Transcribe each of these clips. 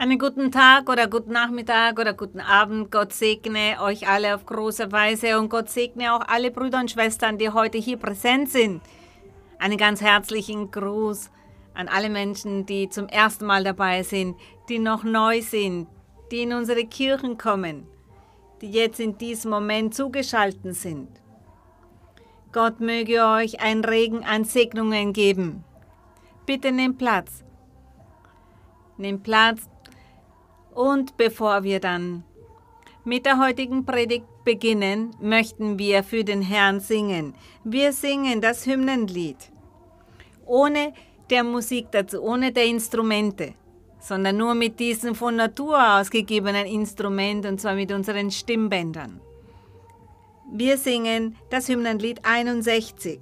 Einen guten Tag oder guten Nachmittag oder guten Abend. Gott segne euch alle auf große Weise und Gott segne auch alle Brüder und Schwestern, die heute hier präsent sind. Einen ganz herzlichen Gruß an alle Menschen, die zum ersten Mal dabei sind, die noch neu sind, die in unsere Kirchen kommen, die jetzt in diesem Moment zugeschaltet sind. Gott möge euch ein Regen an Segnungen geben. Bitte nehmt Platz. Nehmt Platz und bevor wir dann mit der heutigen Predigt beginnen, möchten wir für den Herrn singen. Wir singen das Hymnenlied. Ohne der Musik dazu, ohne der Instrumente, sondern nur mit diesem von Natur ausgegebenen Instrument und zwar mit unseren Stimmbändern. Wir singen das Hymnenlied 61.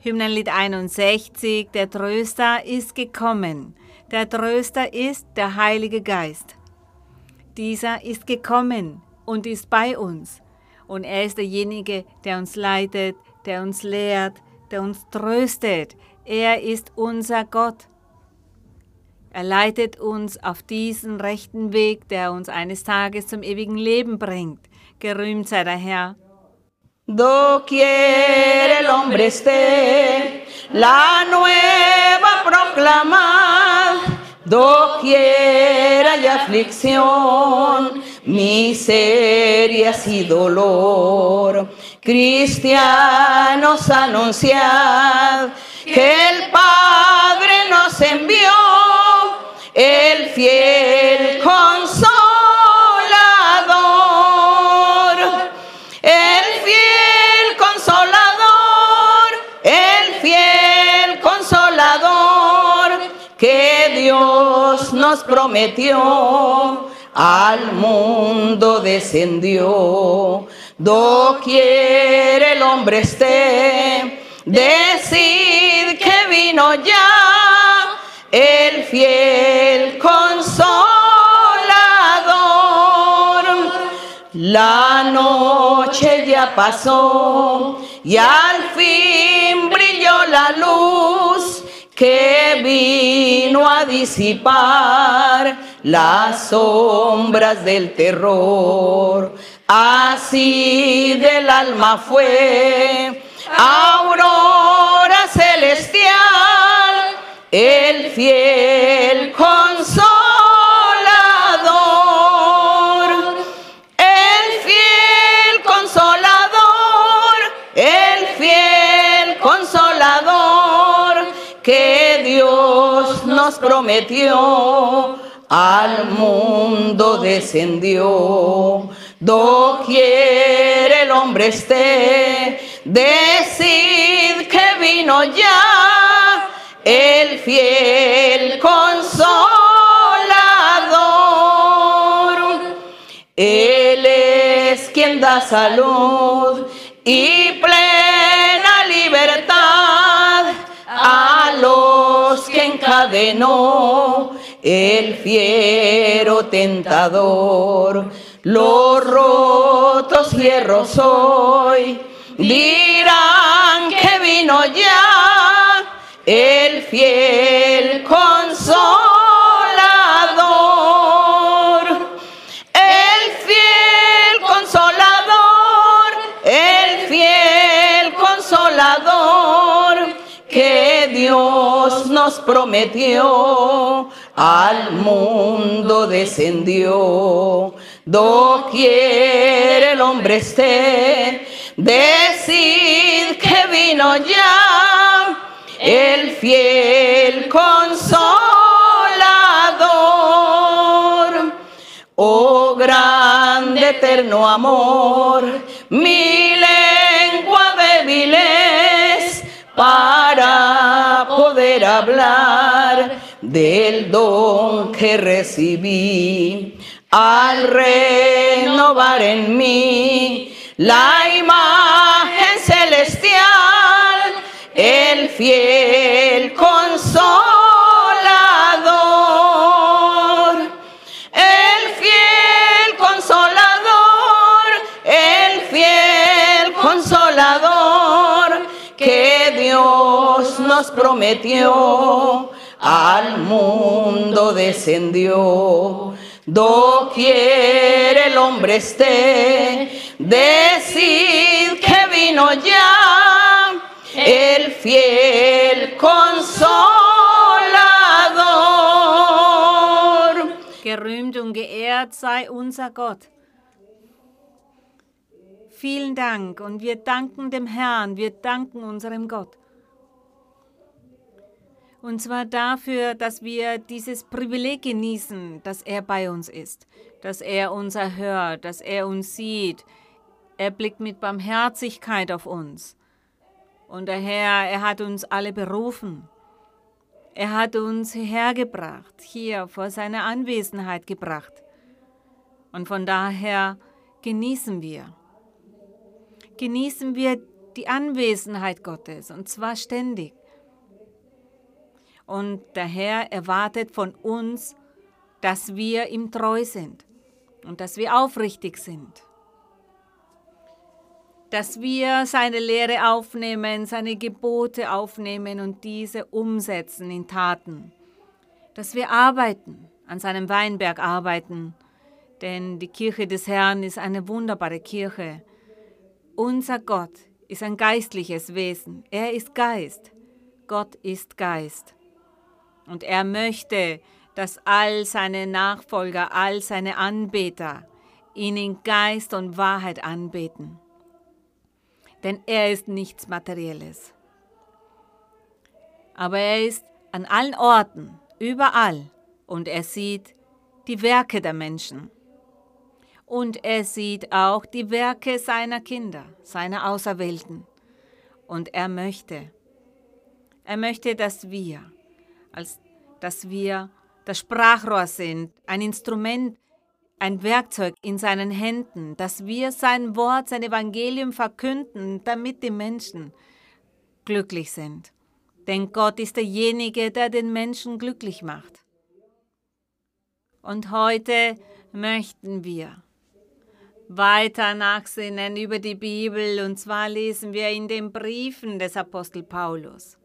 Hymnenlied 61, der Tröster ist gekommen. Der Tröster ist der Heilige Geist. Dieser ist gekommen und ist bei uns. Und er ist derjenige, der uns leitet, der uns lehrt, der uns tröstet. Er ist unser Gott. Er leitet uns auf diesen rechten Weg, der uns eines Tages zum ewigen Leben bringt. Gerühmt sei der Herr. Doquier el hombre esté, la nueva proclamad, doquier hay aflicción, miserias y dolor. Cristianos anunciad que el Padre nos envió, el fiel consolador. Prometió, al mundo descendió. Doquier el hombre esté, decid que vino ya el fiel consolador. La noche ya pasó y al que vino a disipar las sombras del terror. Así del alma fue aurora celestial, el fiel consolador. Prometió, al mundo descendió. Doquier el hombre esté, decid que vino ya el fiel consolador. Él es quien da salud y encadenó el fiero tentador. Los rotos hierros hoy nos prometió, al mundo descendió. Doquier el hombre esté, decid que vino ya el fiel consolador. Oh grande eterno amor, mi lengua débil es para hablar del don que recibí. Al renovar en mí la imagen celestial, el fiel prometió al mundo descendió. Doquier el hombre esté, decid que vino ya el fiel consolador. Gerühmt und geehrt sei unser Gott. Vielen Dank und wir danken dem Herrn, wir danken unserem Gott. Und zwar dafür, dass wir dieses Privileg genießen, dass er bei uns ist, dass er uns erhört, dass er uns sieht. Er blickt mit Barmherzigkeit auf uns. Und der Herr, er hat uns alle berufen. Er hat uns hergebracht, hier vor seiner Anwesenheit gebracht. Und von daher genießen wir. Genießen wir die Anwesenheit Gottes, und zwar ständig. Und der Herr erwartet von uns, dass wir ihm treu sind und dass wir aufrichtig sind. Dass wir seine Lehre aufnehmen, seine Gebote aufnehmen und diese umsetzen in Taten. Dass wir arbeiten, an seinem Weinberg arbeiten, denn die Kirche des Herrn ist eine wunderbare Kirche. Unser Gott ist ein geistliches Wesen. Er ist Geist. Gott ist Geist. Und er möchte, dass all seine Nachfolger, all seine Anbeter ihn in Geist und Wahrheit anbeten. Denn er ist nichts Materielles. Aber er ist an allen Orten, überall, und er sieht die Werke der Menschen. Und er sieht auch die Werke seiner Kinder, seiner Auserwählten. Und er möchte, er möchte, dass wir als dass wir das Sprachrohr sind, ein Instrument, ein Werkzeug in seinen Händen, dass wir sein Wort, sein Evangelium verkünden, damit die Menschen glücklich sind. Denn Gott ist derjenige, der den Menschen glücklich macht. Und heute möchten wir weiter nachsinnen über die Bibel und zwar lesen wir in den Briefen des Apostel Paulus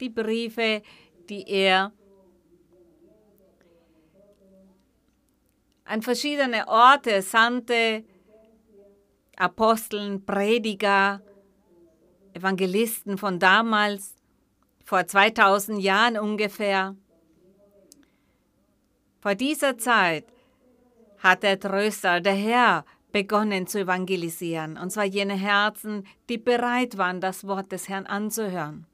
die Briefe, die er an verschiedene Orte sandte, Aposteln, Prediger, Evangelisten von damals, vor 2000 Jahren ungefähr. Vor dieser Zeit hat der Tröster, der Herr, begonnen zu evangelisieren, und zwar jene Herzen, die bereit waren, das Wort des Herrn anzuhören.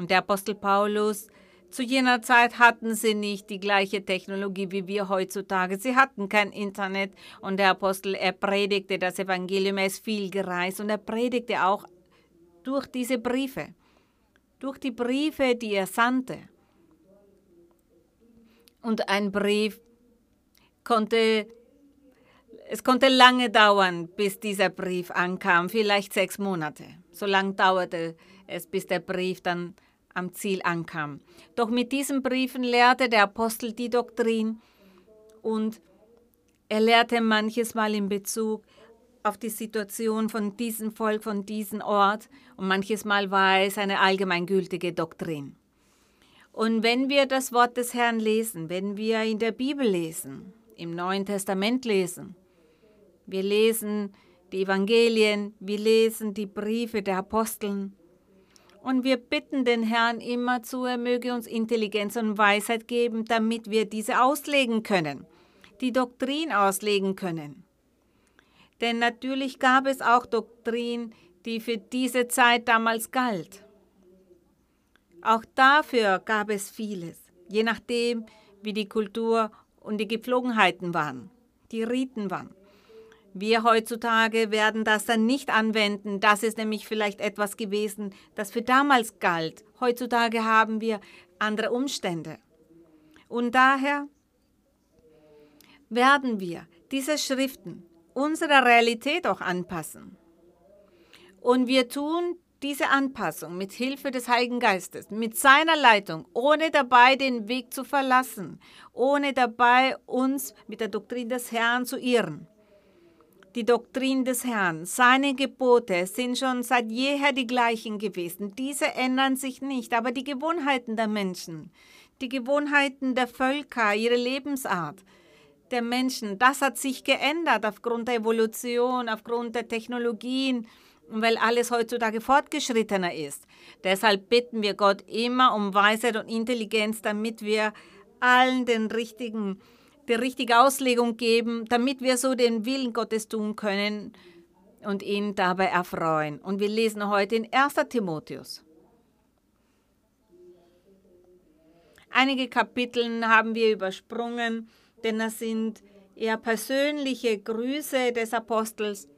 Und der Apostel Paulus, zu jener Zeit hatten sie nicht die gleiche Technologie wie wir heutzutage. Sie hatten kein Internet und der Apostel, er predigte das Evangelium, er ist viel gereist und er predigte auch durch diese Briefe, durch die Briefe, die er sandte. Und ein Brief konnte, es konnte lange dauern, bis dieser Brief ankam, vielleicht sechs Monate. So lange dauerte es, bis der Brief dann am Ziel ankam. Doch mit diesen Briefen lehrte der Apostel die Doktrin und er lehrte manches Mal in Bezug auf die Situation von diesem Volk, von diesem Ort und manches Mal war es eine allgemeingültige Doktrin. Und wenn wir das Wort des Herrn lesen, wenn wir in der Bibel lesen, im Neuen Testament lesen, wir lesen die Evangelien, wir lesen die Briefe der Aposteln, und wir bitten den Herrn immerzu, er möge uns Intelligenz und Weisheit geben, damit wir diese auslegen können, die Doktrin auslegen können. Denn natürlich gab es auch Doktrin, die für diese Zeit damals galt. Auch dafür gab es vieles, je nachdem, wie die Kultur und die Gepflogenheiten waren, die Riten waren. Wir heutzutage werden das dann nicht anwenden. Das ist nämlich vielleicht etwas gewesen, das für damals galt. Heutzutage haben wir andere Umstände. Und daher werden wir diese Schriften unserer Realität auch anpassen. Und wir tun diese Anpassung mit Hilfe des Heiligen Geistes, mit seiner Leitung, ohne dabei den Weg zu verlassen, ohne dabei uns mit der Doktrin des Herrn zu irren die Doktrin des Herrn, seine Gebote sind schon seit jeher die gleichen gewesen. Diese ändern sich nicht, aber die Gewohnheiten der Menschen, die Gewohnheiten der Völker, ihre Lebensart der Menschen, das hat sich geändert aufgrund der Evolution, aufgrund der Technologien, weil alles heutzutage fortgeschrittener ist. Deshalb bitten wir Gott immer um Weisheit und Intelligenz, damit wir allen den richtigen, die richtige Auslegung geben, damit wir so den Willen Gottes tun können und ihn dabei erfreuen. Und wir lesen heute in 1. Timotheus. Einige Kapitel haben wir übersprungen, denn das sind eher persönliche Grüße des Apostels.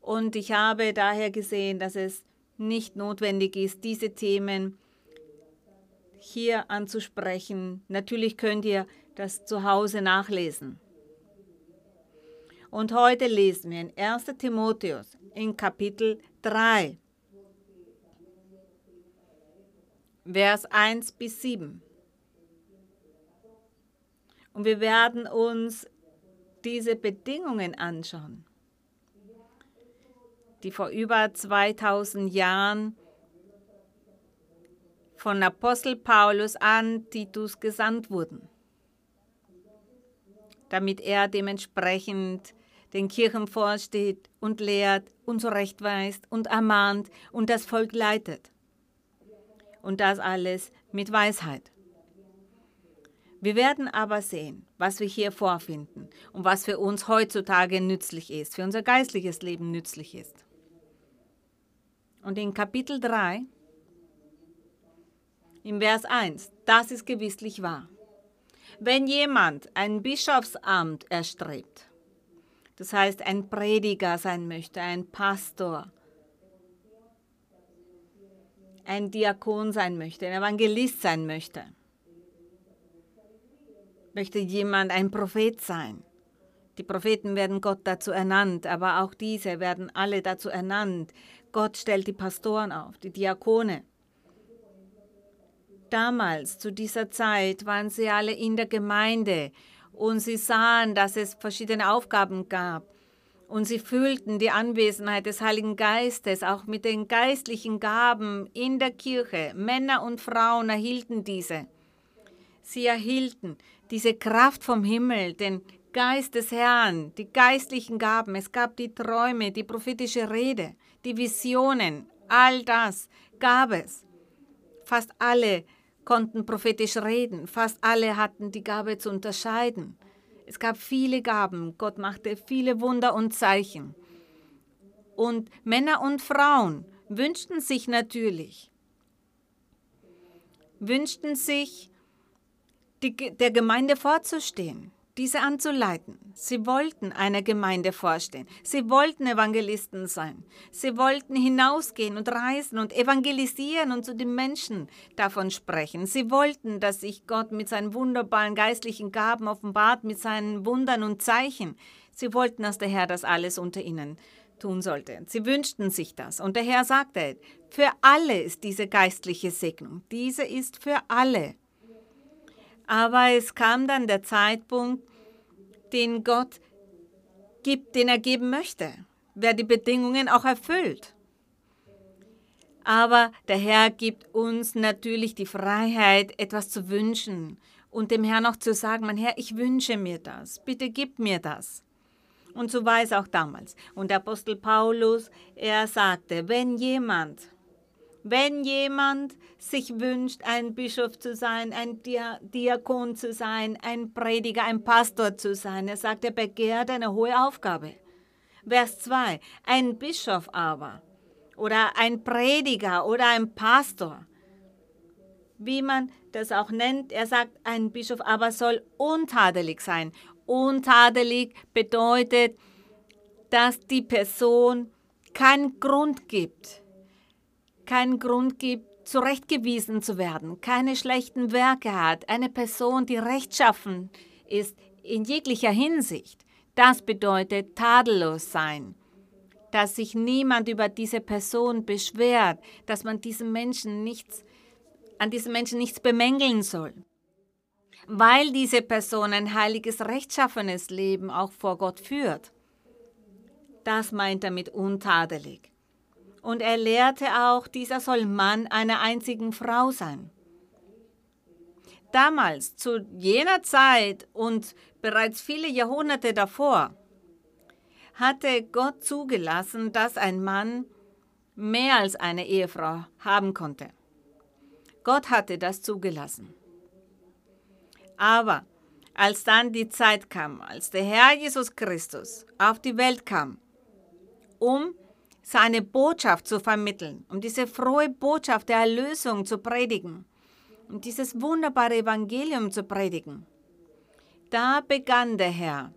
Und ich habe daher gesehen, dass es nicht notwendig ist, diese Themen hier anzusprechen. Natürlich könnt ihr das zu Hause nachlesen. Und heute lesen wir in 1 Timotheus in Kapitel 3, Vers 1 bis 7. Und wir werden uns diese Bedingungen anschauen, die vor über 2000 Jahren von Apostel Paulus an Titus gesandt wurden, damit er dementsprechend den Kirchen vorsteht und lehrt und zurechtweist und ermahnt und das Volk leitet. Und das alles mit Weisheit. Wir werden aber sehen, was wir hier vorfinden und was für uns heutzutage nützlich ist, für unser geistliches Leben nützlich ist. Und in Kapitel 3, im Vers 1, das ist gewisslich wahr. Wenn jemand ein Bischofsamt erstrebt, das heißt ein Prediger sein möchte, ein Pastor, ein Diakon sein möchte, ein Evangelist sein möchte, möchte jemand ein Prophet sein. Die Propheten werden Gott dazu ernannt, aber auch diese werden alle dazu ernannt. Gott stellt die Pastoren auf, die Diakone. Damals, zu dieser Zeit, waren sie alle in der Gemeinde und sie sahen, dass es verschiedene Aufgaben gab. Und sie fühlten die Anwesenheit des Heiligen Geistes, auch mit den geistlichen Gaben in der Kirche. Männer und Frauen erhielten diese. Sie erhielten diese Kraft vom Himmel, den Geist des Herrn, die geistlichen Gaben. Es gab die Träume, die prophetische Rede, die Visionen, all das gab es. Fast alle konnten prophetisch reden, fast alle hatten die Gabe zu unterscheiden. Es gab viele Gaben, Gott machte viele Wunder und Zeichen. Und Männer und Frauen wünschten sich natürlich, wünschten sich, die, der Gemeinde vorzustehen, diese anzuleiten. Sie wollten einer Gemeinde vorstehen. Sie wollten Evangelisten sein. Sie wollten hinausgehen und reisen und evangelisieren und zu den Menschen davon sprechen. Sie wollten, dass sich Gott mit seinen wunderbaren geistlichen Gaben offenbart, mit seinen Wundern und Zeichen. Sie wollten, dass der Herr das alles unter ihnen tun sollte. Sie wünschten sich das. Und der Herr sagte, für alle ist diese geistliche Segnung. Diese ist für alle. Aber es kam dann der Zeitpunkt, den Gott gibt, den er geben möchte, wer die Bedingungen auch erfüllt. Aber der Herr gibt uns natürlich die Freiheit, etwas zu wünschen und dem Herrn auch zu sagen, mein Herr, ich wünsche mir das, bitte gib mir das. Und so war es auch damals. Und der Apostel Paulus, er sagte, wenn jemand wenn jemand sich wünscht, ein Bischof zu sein, ein Diakon zu sein, ein Prediger, ein Pastor zu sein, er sagt, er begehrt eine hohe Aufgabe. Vers 2, ein Bischof aber oder ein Prediger oder ein Pastor, wie man das auch nennt, er sagt, ein Bischof aber soll untadelig sein. Untadelig bedeutet, dass die Person keinen Grund gibt, keinen Grund gibt, zurechtgewiesen zu werden, keine schlechten Werke hat, eine Person, die rechtschaffen ist in jeglicher Hinsicht. Das bedeutet tadellos sein, dass sich niemand über diese Person beschwert, dass man diesem Menschen nichts, an diesem Menschen nichts bemängeln soll. Weil diese Person ein heiliges, rechtschaffenes Leben auch vor Gott führt. Das meint er mit untadelig. Und er lehrte auch, dieser soll Mann einer einzigen Frau sein. Damals, zu jener Zeit und bereits viele Jahrhunderte davor, hatte Gott zugelassen, dass ein Mann mehr als eine Ehefrau haben konnte. Gott hatte das zugelassen. Aber als dann die Zeit kam, als der Herr Jesus Christus auf die Welt kam, um seine Botschaft zu vermitteln, um diese frohe Botschaft der Erlösung zu predigen, um dieses wunderbare Evangelium zu predigen, da begann der Herr,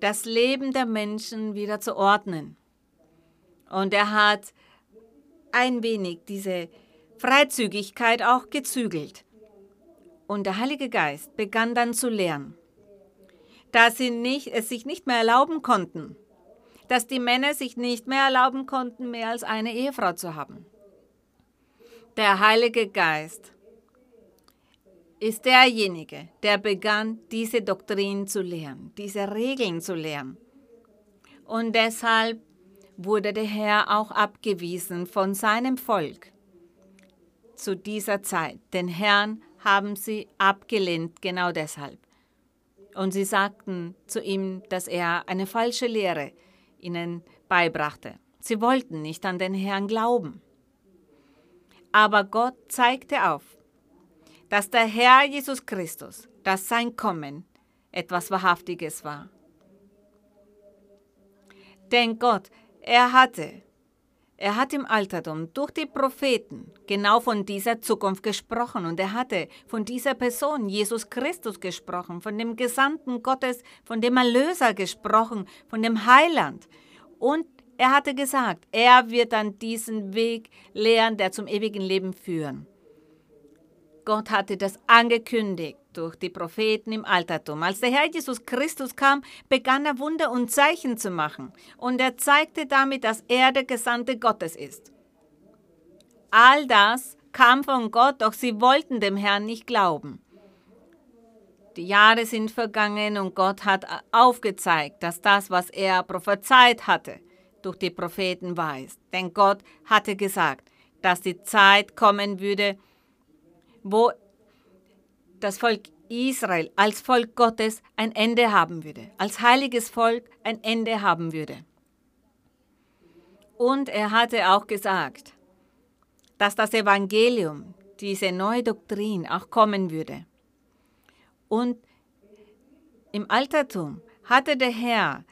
das Leben der Menschen wieder zu ordnen. Und er hat ein wenig diese Freizügigkeit auch gezügelt. Und der Heilige Geist begann dann zu lehren, dass sie nicht, es sich nicht mehr erlauben konnten, dass die Männer sich nicht mehr erlauben konnten, mehr als eine Ehefrau zu haben. Der Heilige Geist ist derjenige, der begann, diese Doktrin zu lehren, diese Regeln zu lehren. Und deshalb wurde der Herr auch abgewiesen von seinem Volk zu dieser Zeit. Den Herrn haben sie abgelehnt, genau deshalb. Und sie sagten zu ihm, dass er eine falsche Lehre ihnen beibrachte. Sie wollten nicht an den Herrn glauben. Aber Gott zeigte auf, dass der Herr Jesus Christus, dass sein Kommen etwas Wahrhaftiges war. Denn Gott, er hatte, er hat im Altertum durch die Propheten genau von dieser Zukunft gesprochen und er hatte von dieser Person, Jesus Christus, gesprochen, von dem Gesandten Gottes, von dem Erlöser gesprochen, von dem Heiland. Und er hatte gesagt, er wird dann diesen Weg lehren, der zum ewigen Leben führen. Gott hatte das angekündigt durch die Propheten im Altertum. Als der Herr Jesus Christus kam, begann er Wunder und Zeichen zu machen. Und er zeigte damit, dass er der Gesandte Gottes ist. All das kam von Gott, doch sie wollten dem Herrn nicht glauben. Die Jahre sind vergangen und Gott hat aufgezeigt, dass das, was er prophezeit hatte, durch die Propheten weiß. Denn Gott hatte gesagt, dass die Zeit kommen würde, wo das Volk Israel als Volk Gottes ein Ende haben würde, als heiliges Volk ein Ende haben würde. Und er hatte auch gesagt, dass das Evangelium, diese neue Doktrin auch kommen würde. Und im Altertum hatte der Herr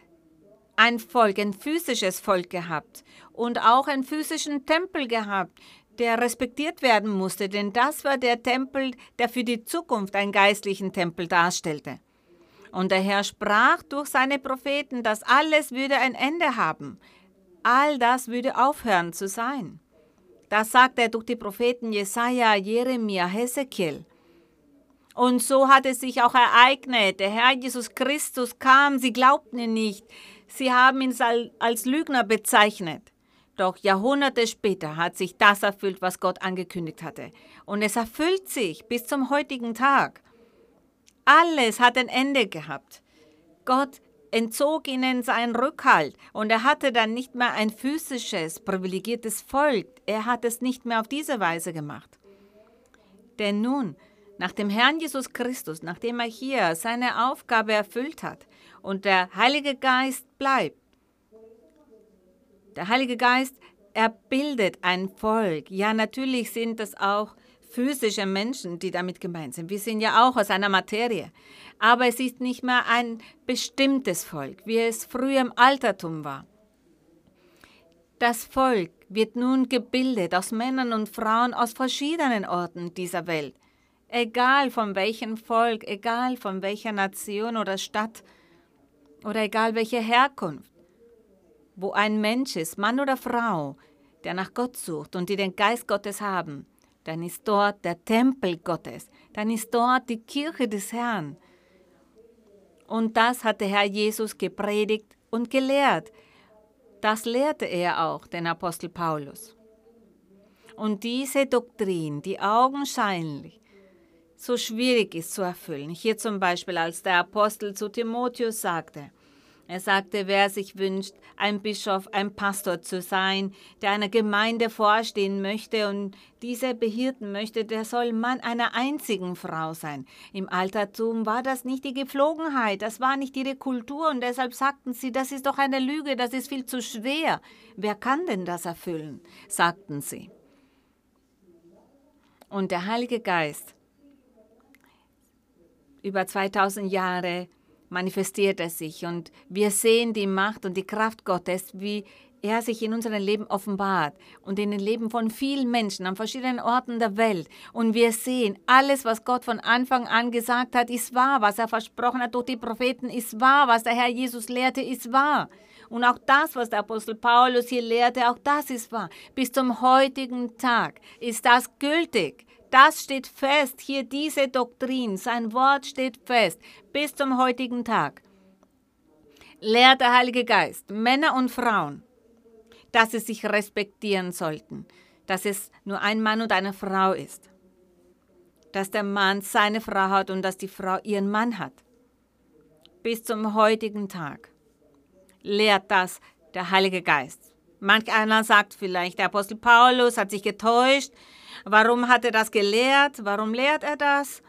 ein Volk, ein physisches Volk gehabt und auch einen physischen Tempel gehabt, der respektiert werden musste, denn das war der Tempel, der für die Zukunft einen geistlichen Tempel darstellte. Und der Herr sprach durch seine Propheten, dass alles würde ein Ende haben. All das würde aufhören zu sein. Das sagt er durch die Propheten Jesaja, Jeremia, Hesekiel. Und so hat es sich auch ereignet. Der Herr Jesus Christus kam, sie glaubten ihn nicht. Sie haben ihn als Lügner bezeichnet. Doch Jahrhunderte später hat sich das erfüllt, was Gott angekündigt hatte. Und es erfüllt sich bis zum heutigen Tag. Alles hat ein Ende gehabt. Gott entzog ihnen seinen Rückhalt und er hatte dann nicht mehr ein physisches, privilegiertes Volk. Er hat es nicht mehr auf diese Weise gemacht. Denn nun, nach dem Herrn Jesus Christus, nachdem er hier seine Aufgabe erfüllt hat und der Heilige Geist bleibt, der Heilige Geist, er bildet ein Volk. Ja, natürlich sind das auch physische Menschen, die damit gemeint sind. Wir sind ja auch aus einer Materie. Aber es ist nicht mehr ein bestimmtes Volk, wie es früher im Altertum war. Das Volk wird nun gebildet aus Männern und Frauen aus verschiedenen Orten dieser Welt. Egal von welchem Volk, egal von welcher Nation oder Stadt oder egal welche Herkunft wo ein Mensch ist, Mann oder Frau, der nach Gott sucht und die den Geist Gottes haben, dann ist dort der Tempel Gottes, dann ist dort die Kirche des Herrn. Und das hat der Herr Jesus gepredigt und gelehrt. Das lehrte er auch, den Apostel Paulus. Und diese Doktrin, die augenscheinlich so schwierig ist zu erfüllen, hier zum Beispiel als der Apostel zu Timotheus sagte, Er sagte, wer sich wünscht, ein Bischof, ein Pastor zu sein, der einer Gemeinde vorstehen möchte und diese behirten möchte, der soll Mann einer einzigen Frau sein. Im Altertum war das nicht die Gepflogenheit, das war nicht ihre Kultur und deshalb sagten sie, das ist doch eine Lüge, das ist viel zu schwer. Wer kann denn das erfüllen? sagten sie. Und der Heilige Geist über 2000 Jahre manifestiert er sich und wir sehen die Macht und die Kraft Gottes, wie er sich in unserem Leben offenbart und in den Leben von vielen Menschen an verschiedenen Orten der Welt. Und wir sehen, alles, was Gott von Anfang an gesagt hat, ist wahr. Was er versprochen hat durch die Propheten, ist wahr. Was der Herr Jesus lehrte, ist wahr. Und auch das, was der Apostel Paulus hier lehrte, auch das ist wahr. Bis zum heutigen Tag ist das gültig. Das steht fest, hier diese Doktrin, sein Wort steht fest, bis zum heutigen Tag. Lehrt der Heilige Geist Männer und Frauen, dass sie sich respektieren sollten, dass es nur ein Mann und eine Frau ist, dass der Mann seine Frau hat und dass die Frau ihren Mann hat. Bis zum heutigen Tag lehrt das der Heilige Geist. Manch einer sagt vielleicht, der Apostel Paulus hat sich getäuscht, Warum hat er das gelehrt? Warum lehrt er das?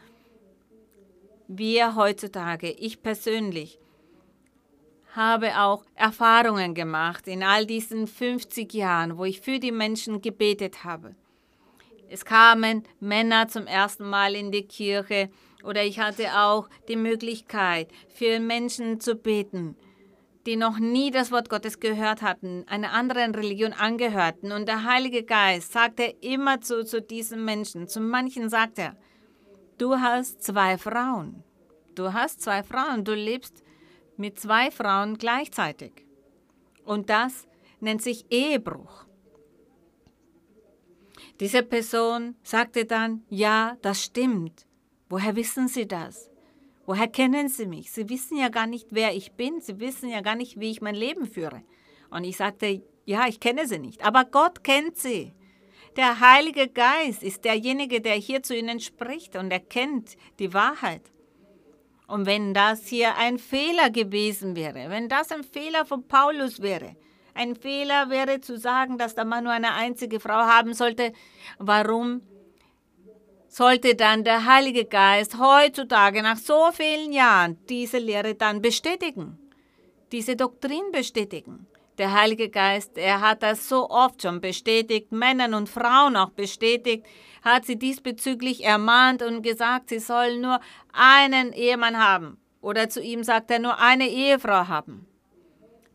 Wir heutzutage, ich persönlich, habe auch Erfahrungen gemacht in all diesen 50 Jahren, wo ich für die Menschen gebetet habe. Es kamen Männer zum ersten Mal in die Kirche oder ich hatte auch die Möglichkeit, für Menschen zu beten die noch nie das Wort Gottes gehört hatten, einer anderen Religion angehörten. Und der Heilige Geist sagte immer zu, zu diesen Menschen, zu manchen sagt er, du hast zwei Frauen. Du hast zwei Frauen, du lebst mit zwei Frauen gleichzeitig. Und das nennt sich Ehebruch. Diese Person sagte dann, ja, das stimmt. Woher wissen Sie das? Woher kennen Sie mich? Sie wissen ja gar nicht, wer ich bin. Sie wissen ja gar nicht, wie ich mein Leben führe. Und ich sagte, ja, ich kenne sie nicht, aber Gott kennt sie. Der Heilige Geist ist derjenige, der hier zu ihnen spricht und er kennt die Wahrheit. Und wenn das hier ein Fehler gewesen wäre, wenn das ein Fehler von Paulus wäre, ein Fehler wäre zu sagen, dass der Mann nur eine einzige Frau haben sollte, warum sollte dann der Heilige Geist heutzutage nach so vielen Jahren diese Lehre dann bestätigen, diese Doktrin bestätigen. Der Heilige Geist, er hat das so oft schon bestätigt, Männern und Frauen auch bestätigt, hat sie diesbezüglich ermahnt und gesagt, sie sollen nur einen Ehemann haben. Oder zu ihm sagt er nur eine Ehefrau haben.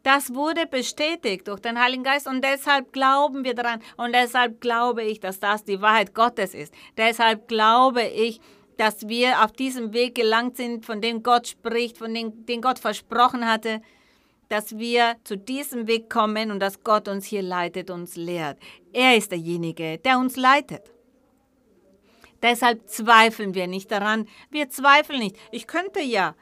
Das wurde bestätigt durch den Heiligen Geist und deshalb glauben wir daran und deshalb glaube ich, dass das die Wahrheit Gottes ist. Deshalb glaube ich, dass wir auf diesem Weg gelangt sind, von dem Gott spricht, von dem den Gott versprochen hatte, dass wir zu diesem Weg kommen und dass Gott uns hier leitet, uns lehrt. Er ist derjenige, der uns leitet. Deshalb zweifeln wir nicht daran. Wir zweifeln nicht. Ich könnte ja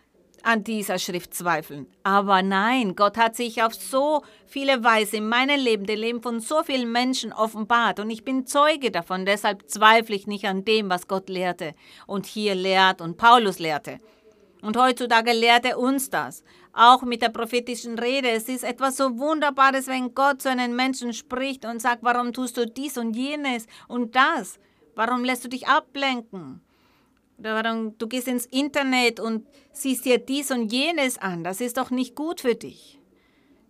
an dieser Schrift zweifeln. Aber nein, Gott hat sich auf so viele Weise in meinem Leben, dem Leben von so vielen Menschen offenbart und ich bin Zeuge davon. Deshalb zweifle ich nicht an dem, was Gott lehrte und hier lehrt und Paulus lehrte. Und heutzutage lehrt er uns das. Auch mit der prophetischen Rede. Es ist etwas so Wunderbares, wenn Gott zu einem Menschen spricht und sagt, warum tust du dies und jenes und das? Warum lässt du dich ablenken? Du gehst ins Internet und siehst dir dies und jenes an. Das ist doch nicht gut für dich.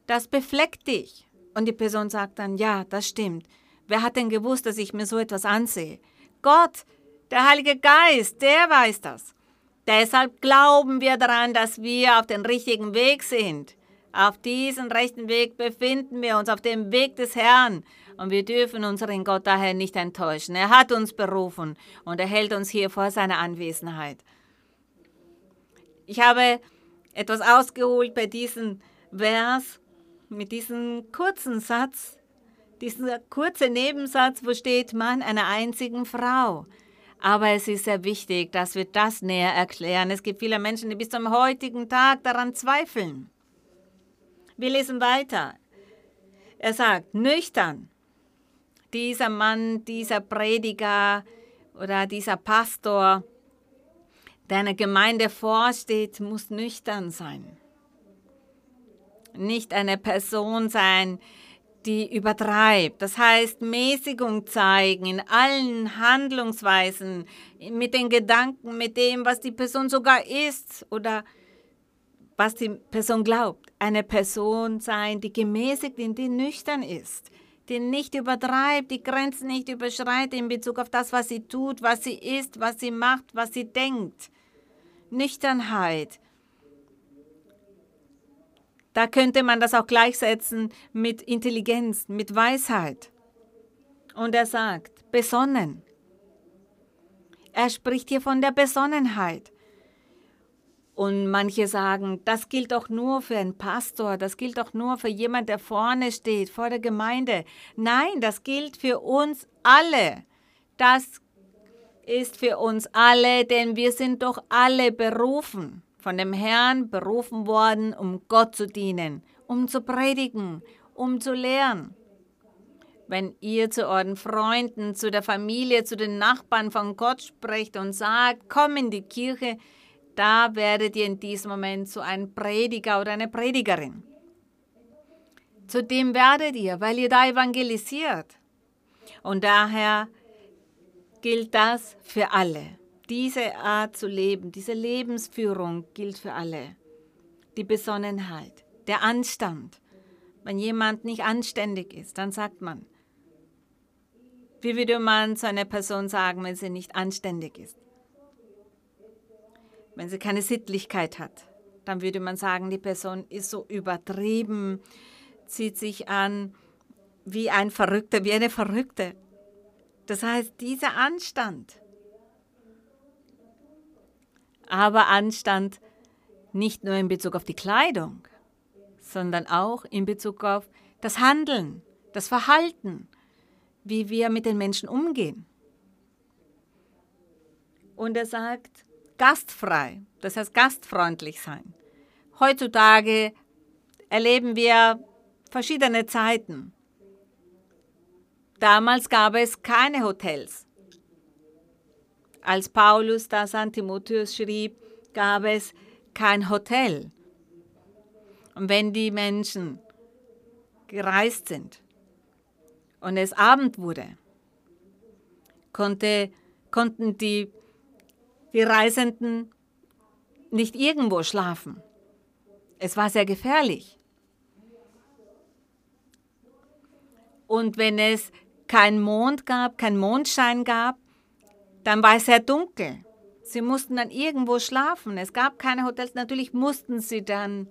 Das befleckt dich. Und die Person sagt dann, ja, das stimmt. Wer hat denn gewusst, dass ich mir so etwas ansehe? Gott, der Heilige Geist, der weiß das. Deshalb glauben wir daran, dass wir auf dem richtigen Weg sind. Auf diesem rechten Weg befinden wir uns, auf dem Weg des Herrn. Und wir dürfen unseren Gott daher nicht enttäuschen. Er hat uns berufen und er hält uns hier vor seiner Anwesenheit. Ich habe etwas ausgeholt bei diesem Vers mit diesem kurzen Satz, dieser kurze Nebensatz, wo steht Mann einer einzigen Frau. Aber es ist sehr wichtig, dass wir das näher erklären. Es gibt viele Menschen, die bis zum heutigen Tag daran zweifeln. Wir lesen weiter. Er sagt, nüchtern, dieser Mann, dieser Prediger oder dieser Pastor, der einer Gemeinde vorsteht, muss nüchtern sein. Nicht eine Person sein, die übertreibt. Das heißt, Mäßigung zeigen in allen Handlungsweisen, mit den Gedanken, mit dem, was die Person sogar ist oder was die Person glaubt. Eine Person sein, die gemäßigt ist, die nüchtern ist, die nicht übertreibt, die Grenzen nicht überschreitet in Bezug auf das, was sie tut, was sie ist, was sie macht, was sie denkt. Nüchternheit. Da könnte man das auch gleichsetzen mit Intelligenz, mit Weisheit. Und er sagt, besonnen. Er spricht hier von der Besonnenheit. Und manche sagen, das gilt doch nur für einen Pastor, das gilt doch nur für jemand, der vorne steht, vor der Gemeinde. Nein, das gilt für uns alle. Das ist für uns alle, denn wir sind doch alle berufen, von dem Herrn berufen worden, um Gott zu dienen, um zu predigen, um zu lehren. Wenn ihr zu euren Freunden, zu der Familie, zu den Nachbarn von Gott sprecht und sagt, komm in die Kirche, da werdet ihr in diesem Moment zu einem Prediger oder einer Predigerin. Zu dem werdet ihr, weil ihr da evangelisiert. Und daher gilt das für alle. Diese Art zu leben, diese Lebensführung gilt für alle. Die Besonnenheit, der Anstand. Wenn jemand nicht anständig ist, dann sagt man, wie würde man zu einer Person sagen, wenn sie nicht anständig ist? Wenn sie keine Sittlichkeit hat, dann würde man sagen, die Person ist so übertrieben, zieht sich an wie ein Verrückter, wie eine Verrückte. Das heißt, dieser Anstand. Aber Anstand nicht nur in Bezug auf die Kleidung, sondern auch in Bezug auf das Handeln, das Verhalten, wie wir mit den Menschen umgehen. Und er sagt, gastfrei, das heißt gastfreundlich sein. Heutzutage erleben wir verschiedene Zeiten. Damals gab es keine Hotels. Als Paulus das an Timotheus schrieb, gab es kein Hotel. Und wenn die Menschen gereist sind und es Abend wurde, konnte, konnten die die Reisenden nicht irgendwo schlafen. Es war sehr gefährlich. Und wenn es keinen Mond gab, keinen Mondschein gab, dann war es sehr dunkel. Sie mussten dann irgendwo schlafen. Es gab keine Hotels. Natürlich mussten sie dann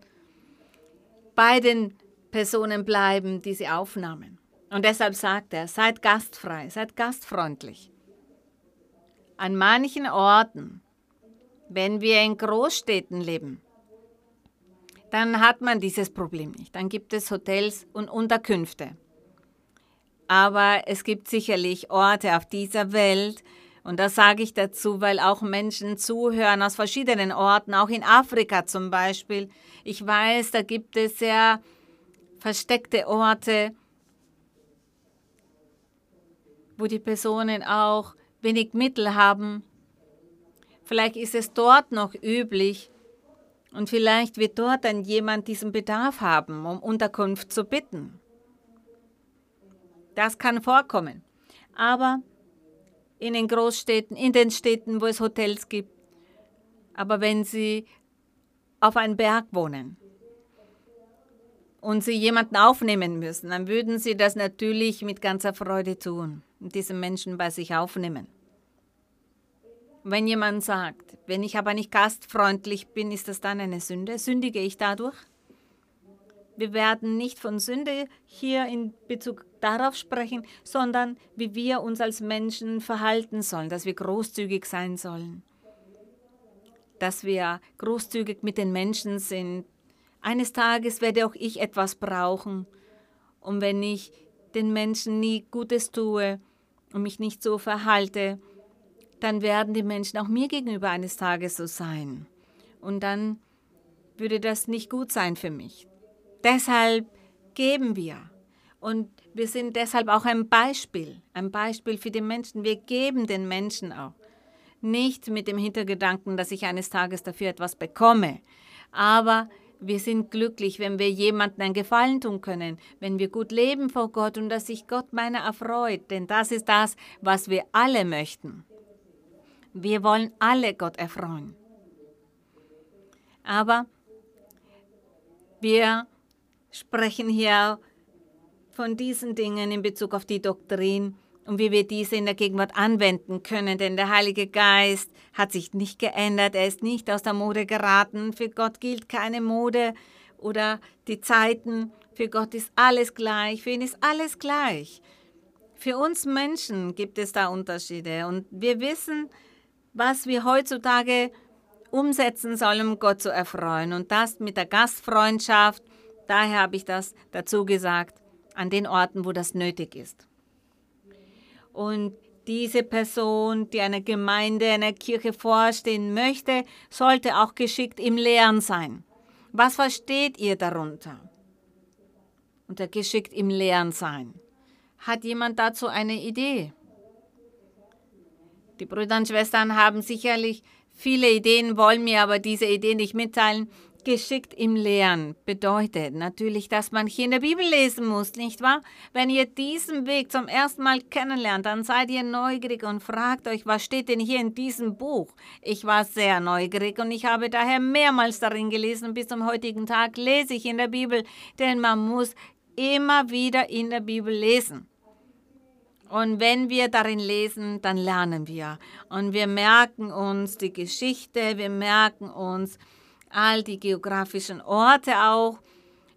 bei den Personen bleiben, die sie aufnahmen. Und deshalb sagt er, seid gastfrei, seid gastfreundlich. An manchen Orten, wenn wir in Großstädten leben, dann hat man dieses Problem nicht. Dann gibt es Hotels und Unterkünfte. Aber es gibt sicherlich Orte auf dieser Welt, und das sage ich dazu, weil auch Menschen zuhören aus verschiedenen Orten, auch in Afrika zum Beispiel. Ich weiß, da gibt es sehr versteckte Orte, wo die Personen auch wenig Mittel haben. Vielleicht ist es dort noch üblich und vielleicht wird dort dann jemand diesen Bedarf haben, um Unterkunft zu bitten. Das kann vorkommen. Aber in den Großstädten, in den Städten, wo es Hotels gibt, aber wenn Sie auf einem Berg wohnen und Sie jemanden aufnehmen müssen, dann würden Sie das natürlich mit ganzer Freude tun und diesen Menschen bei sich aufnehmen. Wenn jemand sagt, wenn ich aber nicht gastfreundlich bin, ist das dann eine Sünde? Sündige ich dadurch? Wir werden nicht von Sünde hier in Bezug darauf sprechen, sondern wie wir uns als Menschen verhalten sollen, dass wir großzügig sein sollen, dass wir großzügig mit den Menschen sind. Eines Tages werde auch ich etwas brauchen. Und wenn ich den Menschen nie Gutes tue und mich nicht so verhalte, dann werden die Menschen auch mir gegenüber eines Tages so sein. Und dann würde das nicht gut sein für mich. Deshalb geben wir. Und wir sind deshalb auch ein Beispiel, ein Beispiel für die Menschen. Wir geben den Menschen auch. Nicht mit dem Hintergedanken, dass ich eines Tages dafür etwas bekomme, aber Wir sind glücklich, wenn wir jemandem einen Gefallen tun können, wenn wir gut leben vor Gott und dass sich Gott meiner erfreut, denn das ist das, was wir alle möchten. Wir wollen alle Gott erfreuen. Aber wir sprechen hier von diesen Dingen in Bezug auf die Doktrin und wie wir diese in der Gegenwart anwenden können. Denn der Heilige Geist hat sich nicht geändert, er ist nicht aus der Mode geraten. Für Gott gilt keine Mode oder die Zeiten. Für Gott ist alles gleich, für ihn ist alles gleich. Für uns Menschen gibt es da Unterschiede und wir wissen, was wir heutzutage umsetzen sollen, um Gott zu erfreuen. Und das mit der Gastfreundschaft, daher habe ich das dazu gesagt, an den Orten, wo das nötig ist. Und diese Person, die einer Gemeinde, einer Kirche vorstehen möchte, sollte auch geschickt im Lehren sein. Was versteht ihr darunter? Unter geschickt im Lehren sein. Hat jemand dazu eine Idee? Die Brüder und Schwestern haben sicherlich viele Ideen, wollen mir aber diese Ideen nicht mitteilen. Geschickt im Lehren bedeutet natürlich, dass man hier in der Bibel lesen muss, nicht wahr? Wenn ihr diesen Weg zum ersten Mal kennenlernt, dann seid ihr neugierig und fragt euch, was steht denn hier in diesem Buch? Ich war sehr neugierig und ich habe daher mehrmals darin gelesen. Bis zum heutigen Tag lese ich in der Bibel, denn man muss immer wieder in der Bibel lesen. Und wenn wir darin lesen, dann lernen wir. Und wir merken uns die Geschichte, wir merken uns, all die geografischen Orte auch.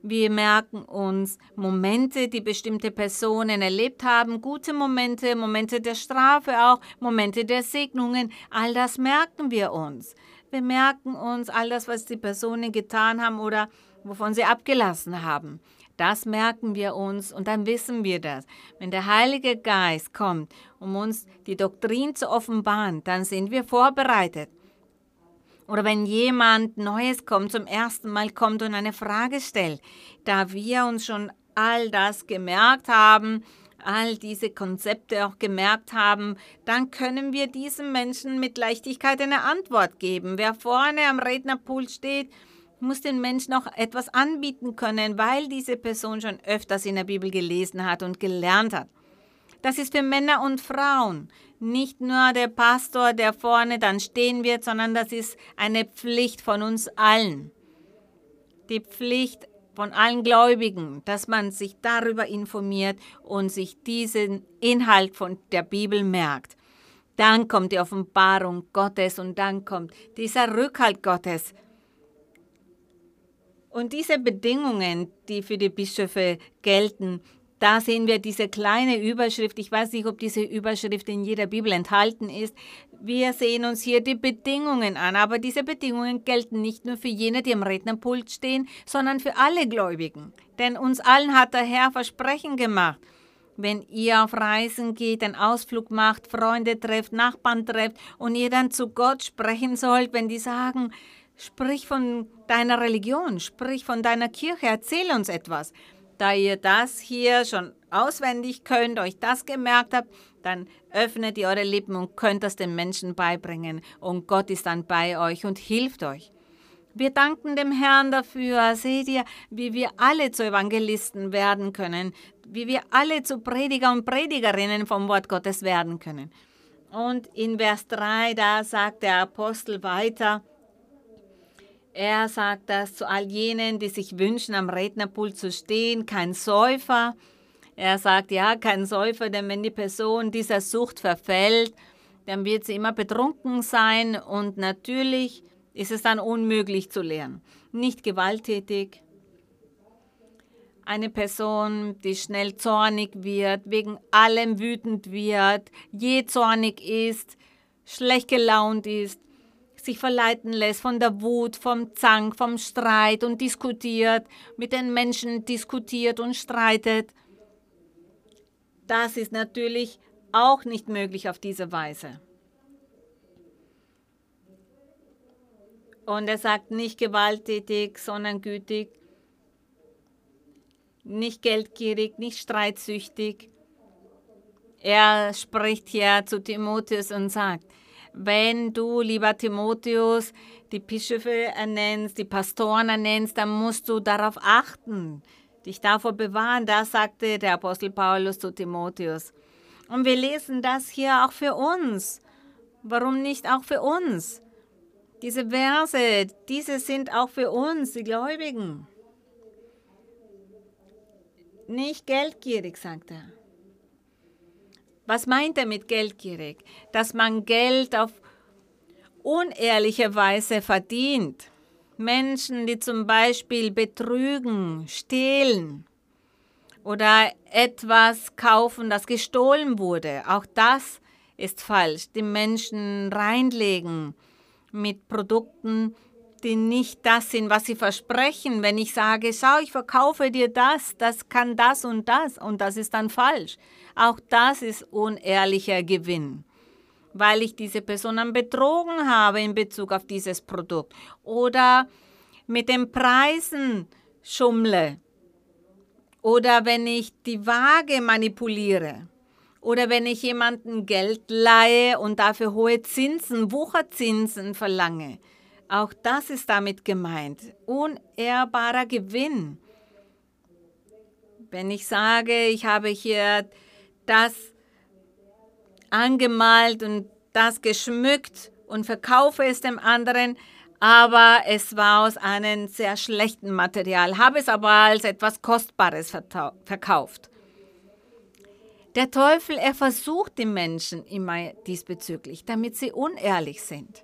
Wir merken uns Momente, die bestimmte Personen erlebt haben, gute Momente, Momente der Strafe auch, Momente der Segnungen, all das merken wir uns. Wir merken uns all das, was die Personen getan haben oder wovon sie abgelassen haben. Das merken wir uns und dann wissen wir das. Wenn der Heilige Geist kommt, um uns die Doktrin zu offenbaren, dann sind wir vorbereitet. Oder wenn jemand Neues kommt, zum ersten Mal kommt und eine Frage stellt, da wir uns schon all das gemerkt haben, all diese Konzepte auch gemerkt haben, dann können wir diesem Menschen mit Leichtigkeit eine Antwort geben. Wer vorne am Rednerpult steht, muss den Menschen auch etwas anbieten können, weil diese Person schon öfters in der Bibel gelesen hat und gelernt hat. Das ist für Männer und Frauen nicht nur der Pastor, der vorne dann stehen wird, sondern das ist eine Pflicht von uns allen. Die Pflicht von allen Gläubigen, dass man sich darüber informiert und sich diesen Inhalt von der Bibel merkt. Dann kommt die Offenbarung Gottes und dann kommt dieser Rückhalt Gottes. Und diese Bedingungen, die für die Bischöfe gelten, da sehen wir diese kleine Überschrift. Ich weiß nicht, ob diese Überschrift in jeder Bibel enthalten ist. Wir sehen uns hier die Bedingungen an, aber diese Bedingungen gelten nicht nur für jene, die am Rednerpult stehen, sondern für alle Gläubigen. Denn uns allen hat der Herr Versprechen gemacht. Wenn ihr auf Reisen geht, einen Ausflug macht, Freunde trefft, Nachbarn trefft und ihr dann zu Gott sprechen sollt, wenn die sagen, sprich von deiner Religion, sprich von deiner Kirche, erzähl uns etwas da ihr das hier schon auswendig könnt, euch das gemerkt habt, dann öffnet ihr eure Lippen und könnt das den Menschen beibringen. Und Gott ist dann bei euch und hilft euch. Wir danken dem Herrn dafür. Seht ihr, wie wir alle zu Evangelisten werden können, wie wir alle zu Prediger und Predigerinnen vom Wort Gottes werden können. Und in Vers 3, da sagt der Apostel weiter, er sagt das zu all jenen, die sich wünschen, am Rednerpult zu stehen, kein Säufer. Er sagt, ja, kein Säufer, denn wenn die Person dieser Sucht verfällt, dann wird sie immer betrunken sein und natürlich ist es dann unmöglich zu lernen. Nicht gewalttätig. Eine Person, die schnell zornig wird, wegen allem wütend wird, je zornig ist, schlecht gelaunt ist, sich verleiten lässt von der Wut, vom Zank, vom Streit und diskutiert, mit den Menschen diskutiert und streitet. Das ist natürlich auch nicht möglich auf diese Weise. Und er sagt nicht gewalttätig, sondern gütig, nicht geldgierig, nicht streitsüchtig. Er spricht hier zu Timotheus und sagt, wenn du, lieber Timotheus, die Bischöfe ernennst, die Pastoren ernennst, dann musst du darauf achten, dich davor bewahren. Das sagte der Apostel Paulus zu Timotheus. Und wir lesen das hier auch für uns. Warum nicht auch für uns? Diese Verse, diese sind auch für uns, die Gläubigen. Nicht geldgierig, sagt er. Was meint er mit geldgierig? Dass man Geld auf unehrliche Weise verdient. Menschen, die zum Beispiel betrügen, stehlen oder etwas kaufen, das gestohlen wurde. Auch das ist falsch. Die Menschen reinlegen mit Produkten, die nicht das sind, was sie versprechen. Wenn ich sage, schau, ich verkaufe dir das, das kann das und das und das ist dann falsch. Auch das ist unehrlicher Gewinn, weil ich diese Person betrogen habe in Bezug auf dieses Produkt oder mit den Preisen schummle oder wenn ich die Waage manipuliere oder wenn ich jemanden Geld leihe und dafür hohe Zinsen, Wucherzinsen verlange. Auch das ist damit gemeint. Unehrbarer Gewinn. Wenn ich sage, ich habe hier das angemalt und das geschmückt und verkaufe es dem anderen, aber es war aus einem sehr schlechten Material, habe es aber als etwas Kostbares verkauft. Der Teufel, er versucht die Menschen immer diesbezüglich, damit sie unehrlich sind.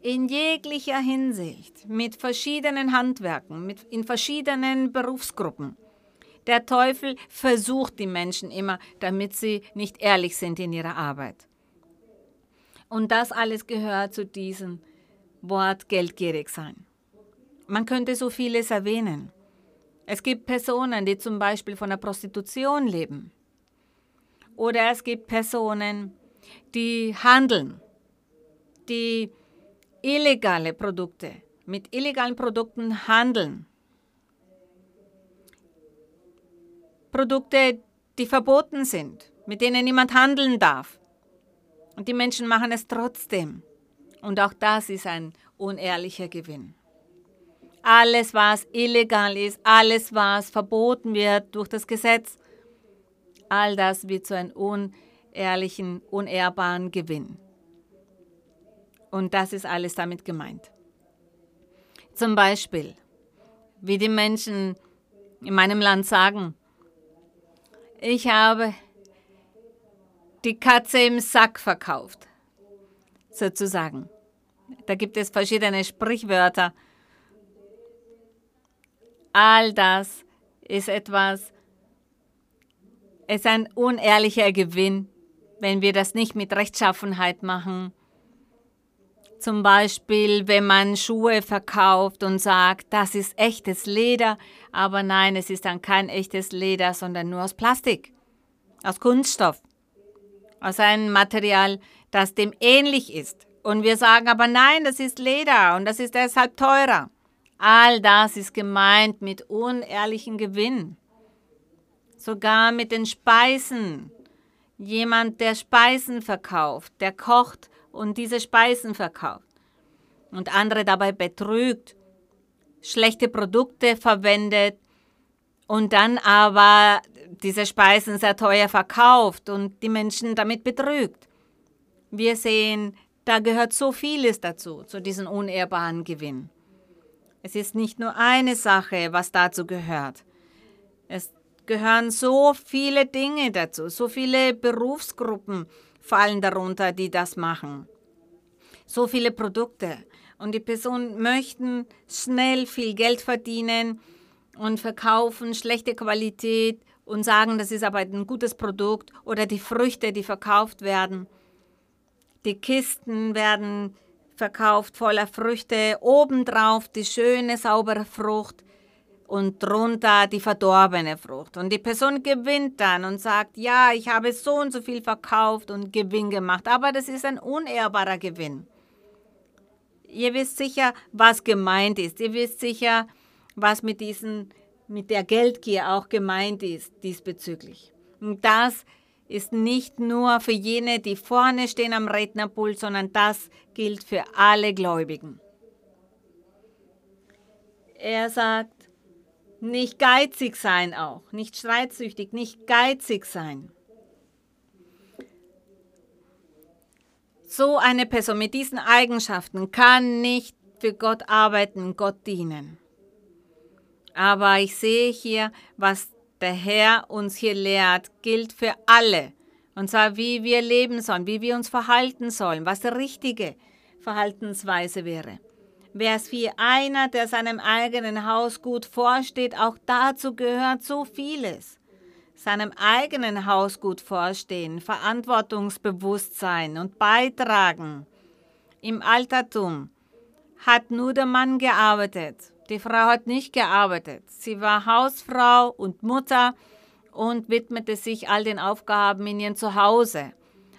In jeglicher Hinsicht, mit verschiedenen Handwerken, mit, in verschiedenen Berufsgruppen. Der Teufel versucht die Menschen immer, damit sie nicht ehrlich sind in ihrer Arbeit. Und das alles gehört zu diesem Wort geldgierig sein. Man könnte so vieles erwähnen. Es gibt Personen, die zum Beispiel von der Prostitution leben. Oder es gibt Personen, die handeln, die illegale Produkte, mit illegalen Produkten handeln. Produkte, die verboten sind, mit denen niemand handeln darf. Und die Menschen machen es trotzdem. Und auch das ist ein unehrlicher Gewinn. Alles, was illegal ist, alles, was verboten wird durch das Gesetz, all das wird zu einem unehrlichen, unehrbaren Gewinn. Und das ist alles damit gemeint. Zum Beispiel, wie die Menschen in meinem Land sagen, ich habe die Katze im Sack verkauft, sozusagen. Da gibt es verschiedene Sprichwörter. All das ist etwas, ist ein unehrlicher Gewinn, wenn wir das nicht mit Rechtschaffenheit machen. Zum Beispiel, wenn man Schuhe verkauft und sagt, das ist echtes Leder, aber nein, es ist dann kein echtes Leder, sondern nur aus Plastik, aus Kunststoff, aus einem Material, das dem ähnlich ist. Und wir sagen aber nein, das ist Leder und das ist deshalb teurer. All das ist gemeint mit unehrlichem Gewinn. Sogar mit den Speisen. Jemand, der Speisen verkauft, der kocht und diese Speisen verkauft und andere dabei betrügt, schlechte Produkte verwendet und dann aber diese Speisen sehr teuer verkauft und die Menschen damit betrügt. Wir sehen, da gehört so vieles dazu, zu diesem unehrbaren Gewinn. Es ist nicht nur eine Sache, was dazu gehört. Es gehören so viele Dinge dazu, so viele Berufsgruppen fallen darunter, die das machen. So viele Produkte. Und die Personen möchten schnell viel Geld verdienen und verkaufen schlechte Qualität und sagen, das ist aber ein gutes Produkt oder die Früchte, die verkauft werden. Die Kisten werden verkauft voller Früchte, obendrauf die schöne, saubere Frucht und drunter die verdorbene Frucht. Und die Person gewinnt dann und sagt, ja, ich habe so und so viel verkauft und Gewinn gemacht, aber das ist ein unehrbarer Gewinn. Ihr wisst sicher, was gemeint ist. Ihr wisst sicher, was mit, diesen, mit der Geldgier auch gemeint ist diesbezüglich. Und das ist nicht nur für jene, die vorne stehen am Rednerpult, sondern das gilt für alle Gläubigen. Er sagt, nicht geizig sein auch, nicht streitsüchtig, nicht geizig sein. So eine Person mit diesen Eigenschaften kann nicht für Gott arbeiten, Gott dienen. Aber ich sehe hier, was der Herr uns hier lehrt, gilt für alle. Und zwar, wie wir leben sollen, wie wir uns verhalten sollen, was die richtige Verhaltensweise wäre. Wäre es wie einer, der seinem eigenen Haus gut vorsteht, auch dazu gehört so vieles. Seinem eigenen Haus gut vorstehen, Verantwortungsbewusstsein und beitragen. Im Altertum hat nur der Mann gearbeitet die Frau hat nicht gearbeitet. Sie war Hausfrau und Mutter und widmete sich all den Aufgaben in ihrem Zuhause.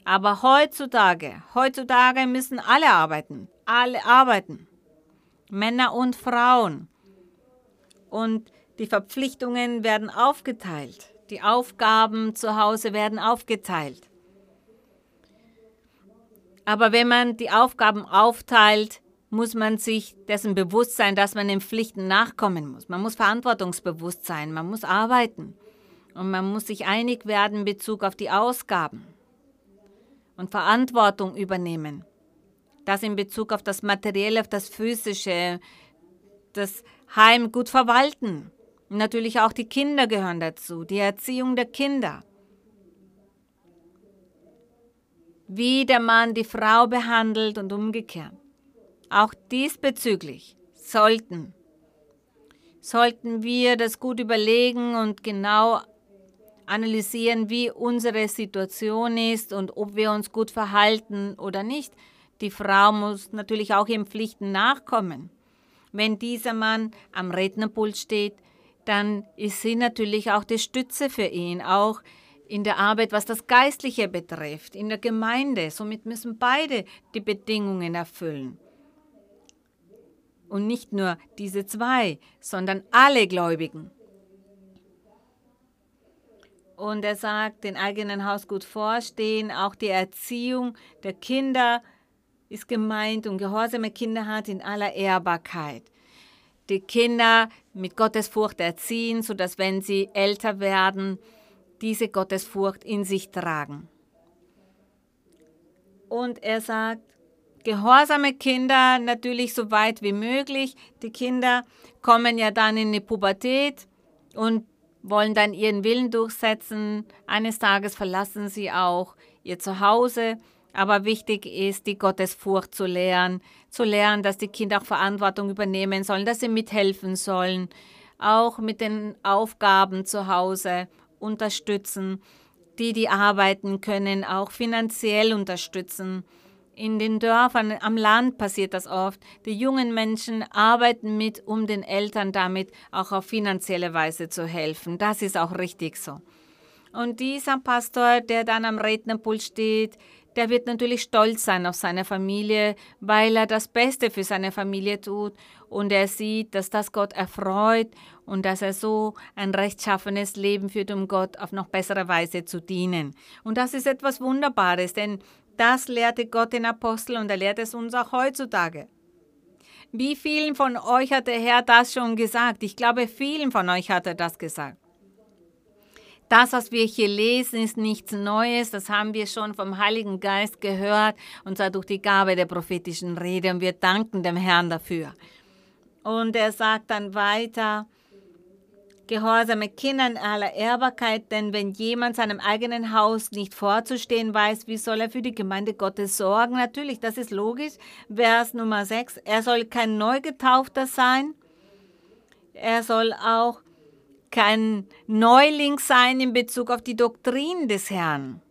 Aber heutzutage, heutzutage müssen alle arbeiten. Alle arbeiten. Männer und Frauen. Und die Verpflichtungen werden aufgeteilt. Die Aufgaben zu Hause werden aufgeteilt. Aber wenn man die Aufgaben aufteilt, muss man sich dessen bewusst sein, dass man den Pflichten nachkommen muss. Man muss verantwortungsbewusst sein, man muss arbeiten und man muss sich einig werden in Bezug auf die Ausgaben und Verantwortung übernehmen. Das in Bezug auf das Materielle, auf das Physische, das Heim gut verwalten. Natürlich auch die Kinder gehören dazu, die Erziehung der Kinder. Wie der Mann die Frau behandelt und umgekehrt. Auch diesbezüglich sollten, sollten wir das gut überlegen und genau analysieren, wie unsere Situation ist und ob wir uns gut verhalten oder nicht. Die Frau muss natürlich auch ihren Pflichten nachkommen. Wenn dieser Mann am Rednerpult steht, dann ist sie natürlich auch die Stütze für ihn, auch in der Arbeit, was das Geistliche betrifft, in der Gemeinde. Somit müssen beide die Bedingungen erfüllen. Und nicht nur diese zwei, sondern alle Gläubigen. Und er sagt, den eigenen Haus gut vorstehen, auch die Erziehung der Kinder ist gemeint und gehorsame Kinder hat in aller Ehrbarkeit. Die Kinder mit Gottesfurcht erziehen, sodass wenn sie älter werden, diese Gottesfurcht in sich tragen. Und er sagt, gehorsame Kinder natürlich so weit wie möglich. Die Kinder kommen ja dann in die Pubertät und wollen dann ihren Willen durchsetzen. Eines Tages verlassen sie auch ihr Zuhause. Aber wichtig ist, die Gottesfurcht zu lernen, zu lernen, dass die Kinder auch Verantwortung übernehmen sollen, dass sie mithelfen sollen, auch mit den Aufgaben zu Hause unterstützen, die, die arbeiten können, auch finanziell unterstützen in den Dörfern, am Land passiert das oft. Die jungen Menschen arbeiten mit, um den Eltern damit auch auf finanzielle Weise zu helfen. Das ist auch richtig so. Und dieser Pastor, der dann am Rednerpult steht, der wird natürlich stolz sein auf seine Familie, weil er das Beste für seine Familie tut und er sieht, dass das Gott erfreut und dass er so ein rechtschaffenes Leben führt, um Gott auf noch bessere Weise zu dienen. Und das ist etwas Wunderbares, denn das lehrte Gott den Apostel und er lehrt es uns auch heutzutage. Wie vielen von euch hat der Herr das schon gesagt? Ich glaube, vielen von euch hat er das gesagt. Das, was wir hier lesen, ist nichts Neues. Das haben wir schon vom Heiligen Geist gehört, und zwar durch die Gabe der prophetischen Rede. Und wir danken dem Herrn dafür. Und er sagt dann weiter, gehorsame Kinder in aller Ehrbarkeit, denn wenn jemand seinem eigenen Haus nicht vorzustehen weiß, wie soll er für die Gemeinde Gottes sorgen? Natürlich, das ist logisch. Vers Nummer 6, er soll kein Neugetaufter sein. Er soll auch kein Neuling sein in Bezug auf die Doktrin des Herrn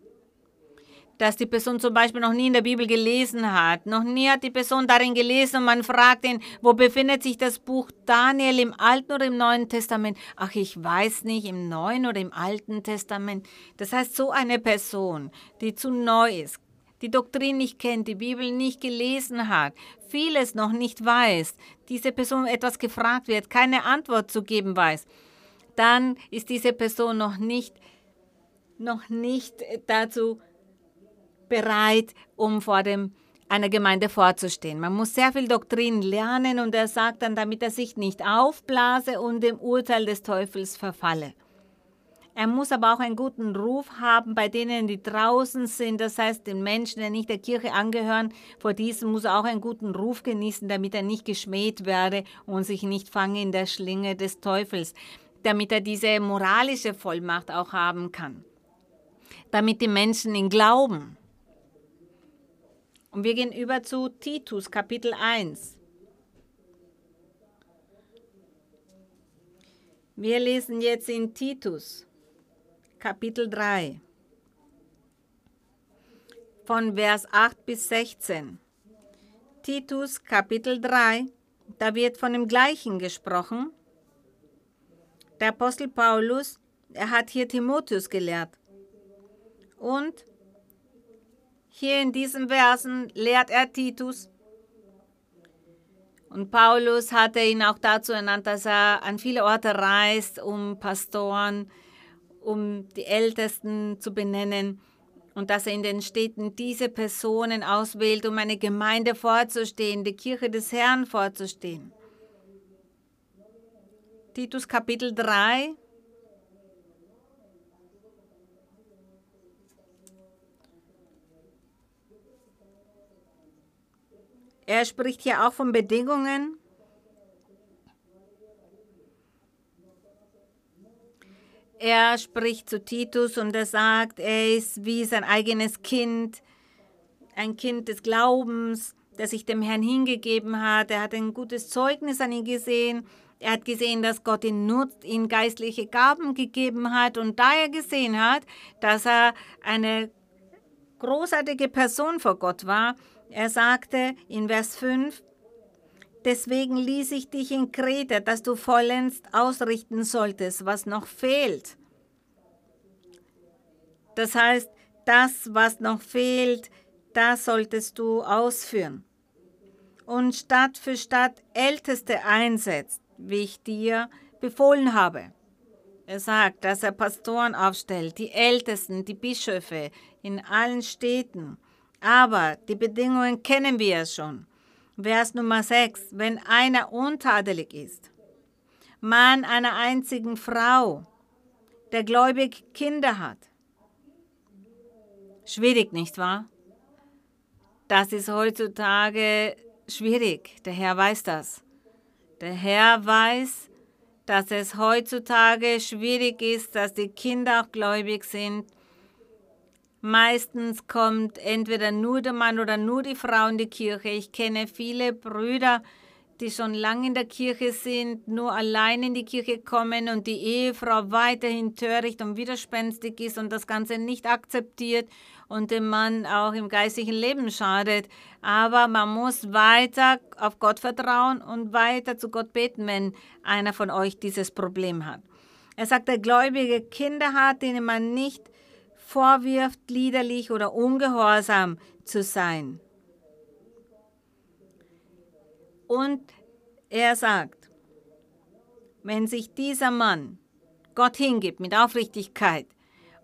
dass die Person zum Beispiel noch nie in der Bibel gelesen hat. Noch nie hat die Person darin gelesen und man fragt ihn, wo befindet sich das Buch Daniel im Alten oder im Neuen Testament? Ach, ich weiß nicht, im Neuen oder im Alten Testament. Das heißt, so eine Person, die zu neu ist, die Doktrin nicht kennt, die Bibel nicht gelesen hat, vieles noch nicht weiß, diese Person etwas gefragt wird, keine Antwort zu geben weiß, dann ist diese Person noch nicht noch nicht dazu bereit, um vor dem einer Gemeinde vorzustehen. Man muss sehr viel Doktrin lernen und er sagt dann, damit er sich nicht aufblase und dem Urteil des Teufels verfalle. Er muss aber auch einen guten Ruf haben bei denen, die draußen sind, das heißt den Menschen, die nicht der Kirche angehören. Vor diesen muss er auch einen guten Ruf genießen, damit er nicht geschmäht werde und sich nicht fange in der Schlinge des Teufels, damit er diese moralische Vollmacht auch haben kann, damit die Menschen ihn glauben. Und wir gehen über zu Titus Kapitel 1. Wir lesen jetzt in Titus Kapitel 3 von Vers 8 bis 16. Titus Kapitel 3, da wird von dem gleichen gesprochen. Der Apostel Paulus, er hat hier Timotheus gelehrt. Und hier in diesen Versen lehrt er Titus. Und Paulus hatte ihn auch dazu ernannt, dass er an viele Orte reist, um Pastoren, um die Ältesten zu benennen und dass er in den Städten diese Personen auswählt, um eine Gemeinde vorzustehen, die Kirche des Herrn vorzustehen. Titus Kapitel 3, Er spricht hier auch von Bedingungen. Er spricht zu Titus und er sagt, er ist wie sein eigenes Kind, ein Kind des Glaubens, der sich dem Herrn hingegeben hat. Er hat ein gutes Zeugnis an ihn gesehen. Er hat gesehen, dass Gott ihn nutzt, ihm geistliche Gaben gegeben hat. Und da er gesehen hat, dass er eine großartige Person vor Gott war, er sagte in Vers 5, Deswegen ließ ich dich in Kreta, dass du vollends ausrichten solltest, was noch fehlt. Das heißt, das, was noch fehlt, das solltest du ausführen. Und Stadt für Stadt Älteste einsetzt, wie ich dir befohlen habe. Er sagt, dass er Pastoren aufstellt, die Ältesten, die Bischöfe in allen Städten aber die Bedingungen kennen wir ja schon. Vers Nummer 6. Wenn einer untadelig ist, Mann einer einzigen Frau, der gläubig Kinder hat. Schwierig, nicht wahr? Das ist heutzutage schwierig. Der Herr weiß das. Der Herr weiß, dass es heutzutage schwierig ist, dass die Kinder auch gläubig sind Meistens kommt entweder nur der Mann oder nur die Frau in die Kirche. Ich kenne viele Brüder, die schon lange in der Kirche sind, nur allein in die Kirche kommen und die Ehefrau weiterhin töricht und widerspenstig ist und das Ganze nicht akzeptiert und dem Mann auch im geistigen Leben schadet. Aber man muss weiter auf Gott vertrauen und weiter zu Gott beten, wenn einer von euch dieses Problem hat. Er sagt, der gläubige Kinder hat, denen man nicht vorwirft, liederlich oder ungehorsam zu sein. Und er sagt, wenn sich dieser Mann Gott hingibt mit Aufrichtigkeit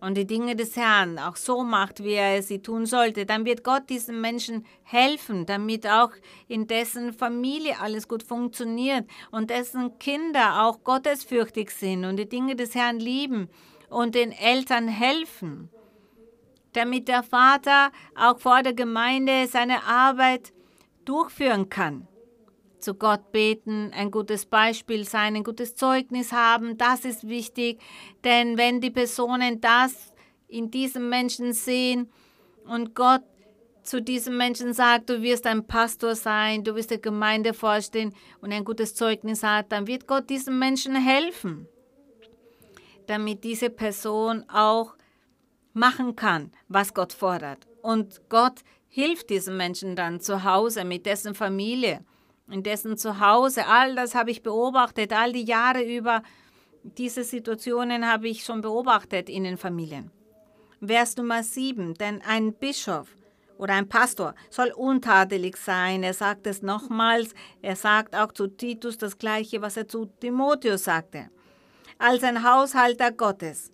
und die Dinge des Herrn auch so macht, wie er sie tun sollte, dann wird Gott diesem Menschen helfen, damit auch in dessen Familie alles gut funktioniert und dessen Kinder auch gottesfürchtig sind und die Dinge des Herrn lieben und den Eltern helfen damit der Vater auch vor der Gemeinde seine Arbeit durchführen kann. Zu Gott beten, ein gutes Beispiel sein, ein gutes Zeugnis haben, das ist wichtig, denn wenn die Personen das in diesem Menschen sehen und Gott zu diesem Menschen sagt, du wirst ein Pastor sein, du wirst der Gemeinde vorstehen und ein gutes Zeugnis hat, dann wird Gott diesem Menschen helfen, damit diese Person auch machen kann, was Gott fordert. Und Gott hilft diesem Menschen dann zu Hause mit dessen Familie, in dessen Zuhause. All das habe ich beobachtet, all die Jahre über. Diese Situationen habe ich schon beobachtet in den Familien. Vers Nummer 7, denn ein Bischof oder ein Pastor soll untadelig sein. Er sagt es nochmals. Er sagt auch zu Titus das Gleiche, was er zu Timotheus sagte. Als ein Haushalter Gottes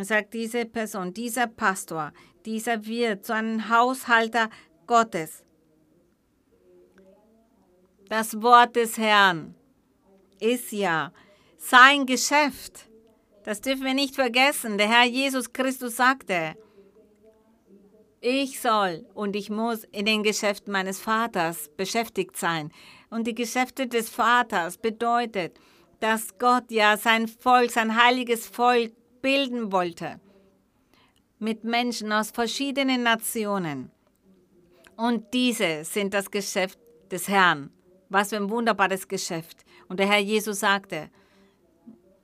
sagt, diese Person, dieser Pastor, dieser wird zu einem Haushalter Gottes. Das Wort des Herrn ist ja sein Geschäft. Das dürfen wir nicht vergessen. Der Herr Jesus Christus sagte, ich soll und ich muss in den Geschäften meines Vaters beschäftigt sein. Und die Geschäfte des Vaters bedeutet, dass Gott ja sein Volk, sein heiliges Volk bilden wollte. Mit Menschen aus verschiedenen Nationen. Und diese sind das Geschäft des Herrn. Was für ein wunderbares Geschäft. Und der Herr Jesus sagte,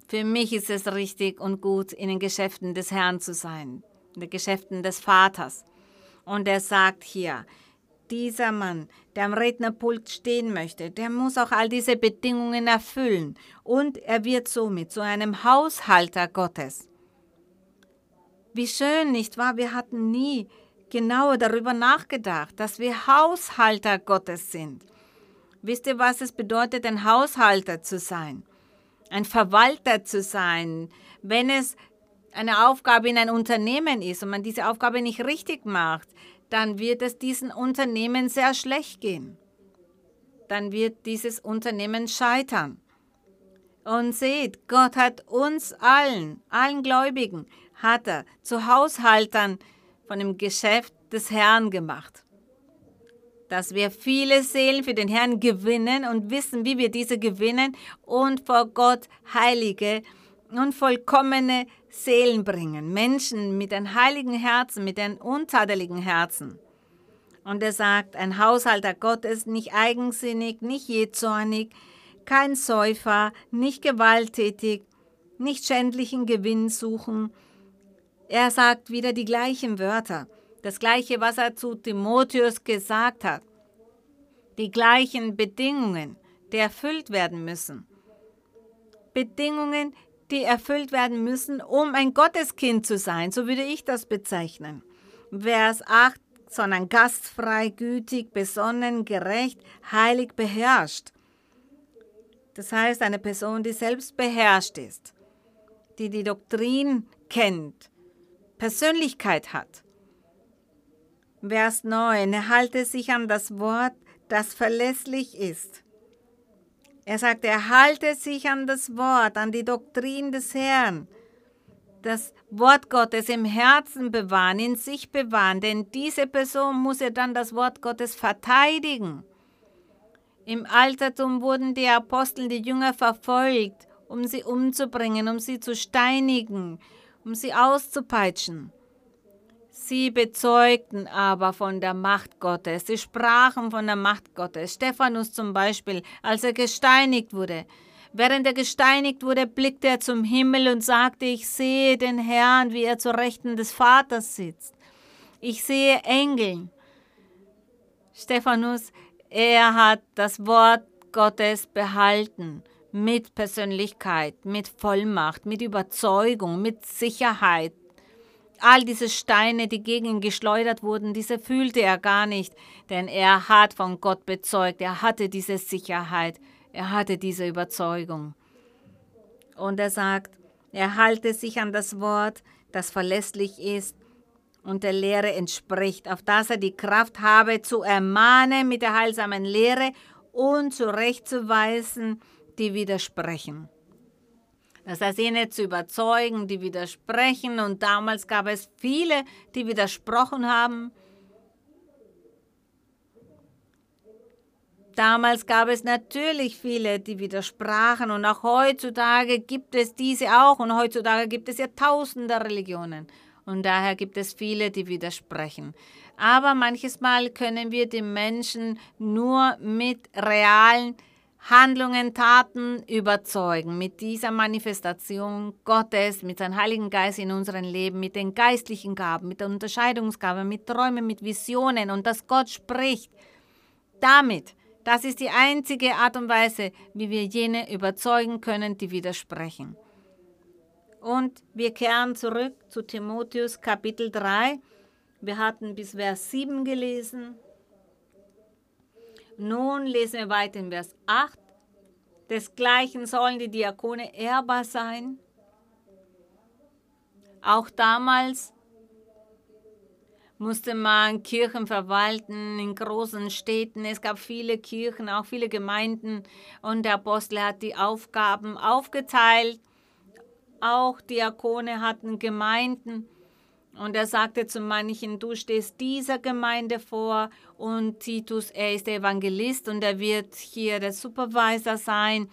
für mich ist es richtig und gut, in den Geschäften des Herrn zu sein, in den Geschäften des Vaters. Und er sagt hier, dieser Mann, der am Rednerpult stehen möchte, der muss auch all diese Bedingungen erfüllen und er wird somit zu einem Haushalter Gottes. Wie schön, nicht wahr? Wir hatten nie genauer darüber nachgedacht, dass wir Haushalter Gottes sind. Wisst ihr, was es bedeutet, ein Haushalter zu sein? ein Verwalter zu sein, wenn es eine Aufgabe in ein Unternehmen ist und man diese Aufgabe nicht richtig macht, dann wird es diesem Unternehmen sehr schlecht gehen. Dann wird dieses Unternehmen scheitern. Und seht, Gott hat uns allen, allen Gläubigen, hat er zu Haushaltern von dem Geschäft des Herrn gemacht dass wir viele Seelen für den Herrn gewinnen und wissen, wie wir diese gewinnen und vor Gott heilige und vollkommene Seelen bringen. Menschen mit einem heiligen Herzen, mit einem untadeligen Herzen. Und er sagt, ein Haushalter Gottes, nicht eigensinnig, nicht jähzornig, kein Säufer, nicht gewalttätig, nicht schändlichen Gewinn suchen. Er sagt wieder die gleichen Wörter. Das gleiche, was er zu Timotheus gesagt hat. Die gleichen Bedingungen, die erfüllt werden müssen. Bedingungen, die erfüllt werden müssen, um ein Gotteskind zu sein, so würde ich das bezeichnen. Vers 8, sondern gastfrei, gütig, besonnen, gerecht, heilig, beherrscht. Das heißt, eine Person, die selbst beherrscht ist, die die Doktrin kennt, Persönlichkeit hat Vers 9, er halte sich an das Wort, das verlässlich ist. Er sagt, er halte sich an das Wort, an die Doktrin des Herrn. Das Wort Gottes im Herzen bewahren, in sich bewahren, denn diese Person muss ja dann das Wort Gottes verteidigen. Im Altertum wurden die Apostel, die Jünger verfolgt, um sie umzubringen, um sie zu steinigen, um sie auszupeitschen. Sie bezeugten aber von der Macht Gottes. Sie sprachen von der Macht Gottes. Stephanus zum Beispiel, als er gesteinigt wurde. Während er gesteinigt wurde, blickte er zum Himmel und sagte, ich sehe den Herrn, wie er zur Rechten des Vaters sitzt. Ich sehe Engel. Stephanus, er hat das Wort Gottes behalten mit Persönlichkeit, mit Vollmacht, mit Überzeugung, mit Sicherheit, All diese Steine, die gegen ihn geschleudert wurden, diese fühlte er gar nicht, denn er hat von Gott bezeugt, er hatte diese Sicherheit, er hatte diese Überzeugung. Und er sagt, er halte sich an das Wort, das verlässlich ist und der Lehre entspricht, auf das er die Kraft habe, zu ermahnen mit der heilsamen Lehre und zurechtzuweisen, die widersprechen. Das heißt, jene zu überzeugen, die widersprechen. Und damals gab es viele, die widersprochen haben. Damals gab es natürlich viele, die widersprachen und auch heutzutage gibt es diese auch und heutzutage gibt es ja tausende Religionen und daher gibt es viele, die widersprechen. Aber manches Mal können wir die Menschen nur mit realen Handlungen, Taten überzeugen mit dieser Manifestation Gottes, mit seinem Heiligen Geist in unserem Leben, mit den geistlichen Gaben, mit der Unterscheidungsgabe, mit Träumen, mit Visionen und dass Gott spricht. Damit, das ist die einzige Art und Weise, wie wir jene überzeugen können, die widersprechen. Und wir kehren zurück zu Timotheus Kapitel 3. Wir hatten bis Vers 7 gelesen. Nun lesen wir weiter in Vers 8. Desgleichen sollen die Diakone ehrbar sein, Auch damals musste man Kirchen verwalten in großen Städten. Es gab viele Kirchen, auch viele Gemeinden und der Apostel hat die Aufgaben aufgeteilt. Auch Diakone hatten Gemeinden und er sagte zu manchen, du stehst dieser Gemeinde vor und Titus, er ist der Evangelist und er wird hier der Supervisor sein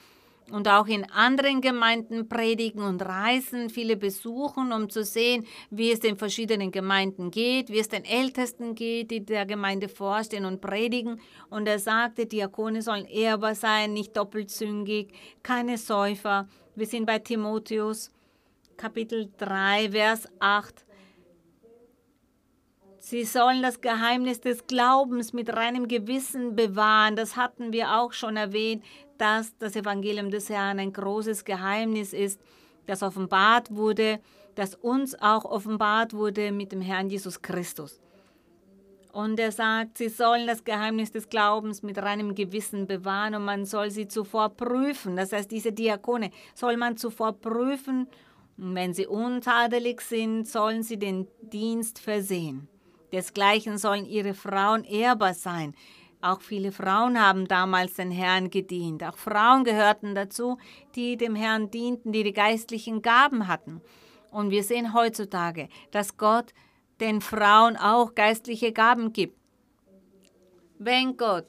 und auch in anderen Gemeinden predigen und reisen, viele besuchen, um zu sehen, wie es den verschiedenen Gemeinden geht, wie es den Ältesten geht, die der Gemeinde vorstehen und predigen. Und er sagte, Diakone sollen ehrbar sein, nicht doppelzüngig, keine Säufer. Wir sind bei Timotheus, Kapitel 3, Vers 8. Sie sollen das Geheimnis des Glaubens mit reinem Gewissen bewahren. Das hatten wir auch schon erwähnt dass das Evangelium des Herrn ein großes Geheimnis ist, das offenbart wurde, das uns auch offenbart wurde mit dem Herrn Jesus Christus. Und er sagt, sie sollen das Geheimnis des Glaubens mit reinem Gewissen bewahren und man soll sie zuvor prüfen. Das heißt, diese Diakone soll man zuvor prüfen. Und wenn sie untadelig sind, sollen sie den Dienst versehen. Desgleichen sollen ihre Frauen ehrbar sein. Auch viele Frauen haben damals den Herrn gedient. Auch Frauen gehörten dazu, die dem Herrn dienten, die die geistlichen Gaben hatten. Und wir sehen heutzutage, dass Gott den Frauen auch geistliche Gaben gibt. Wenn Gott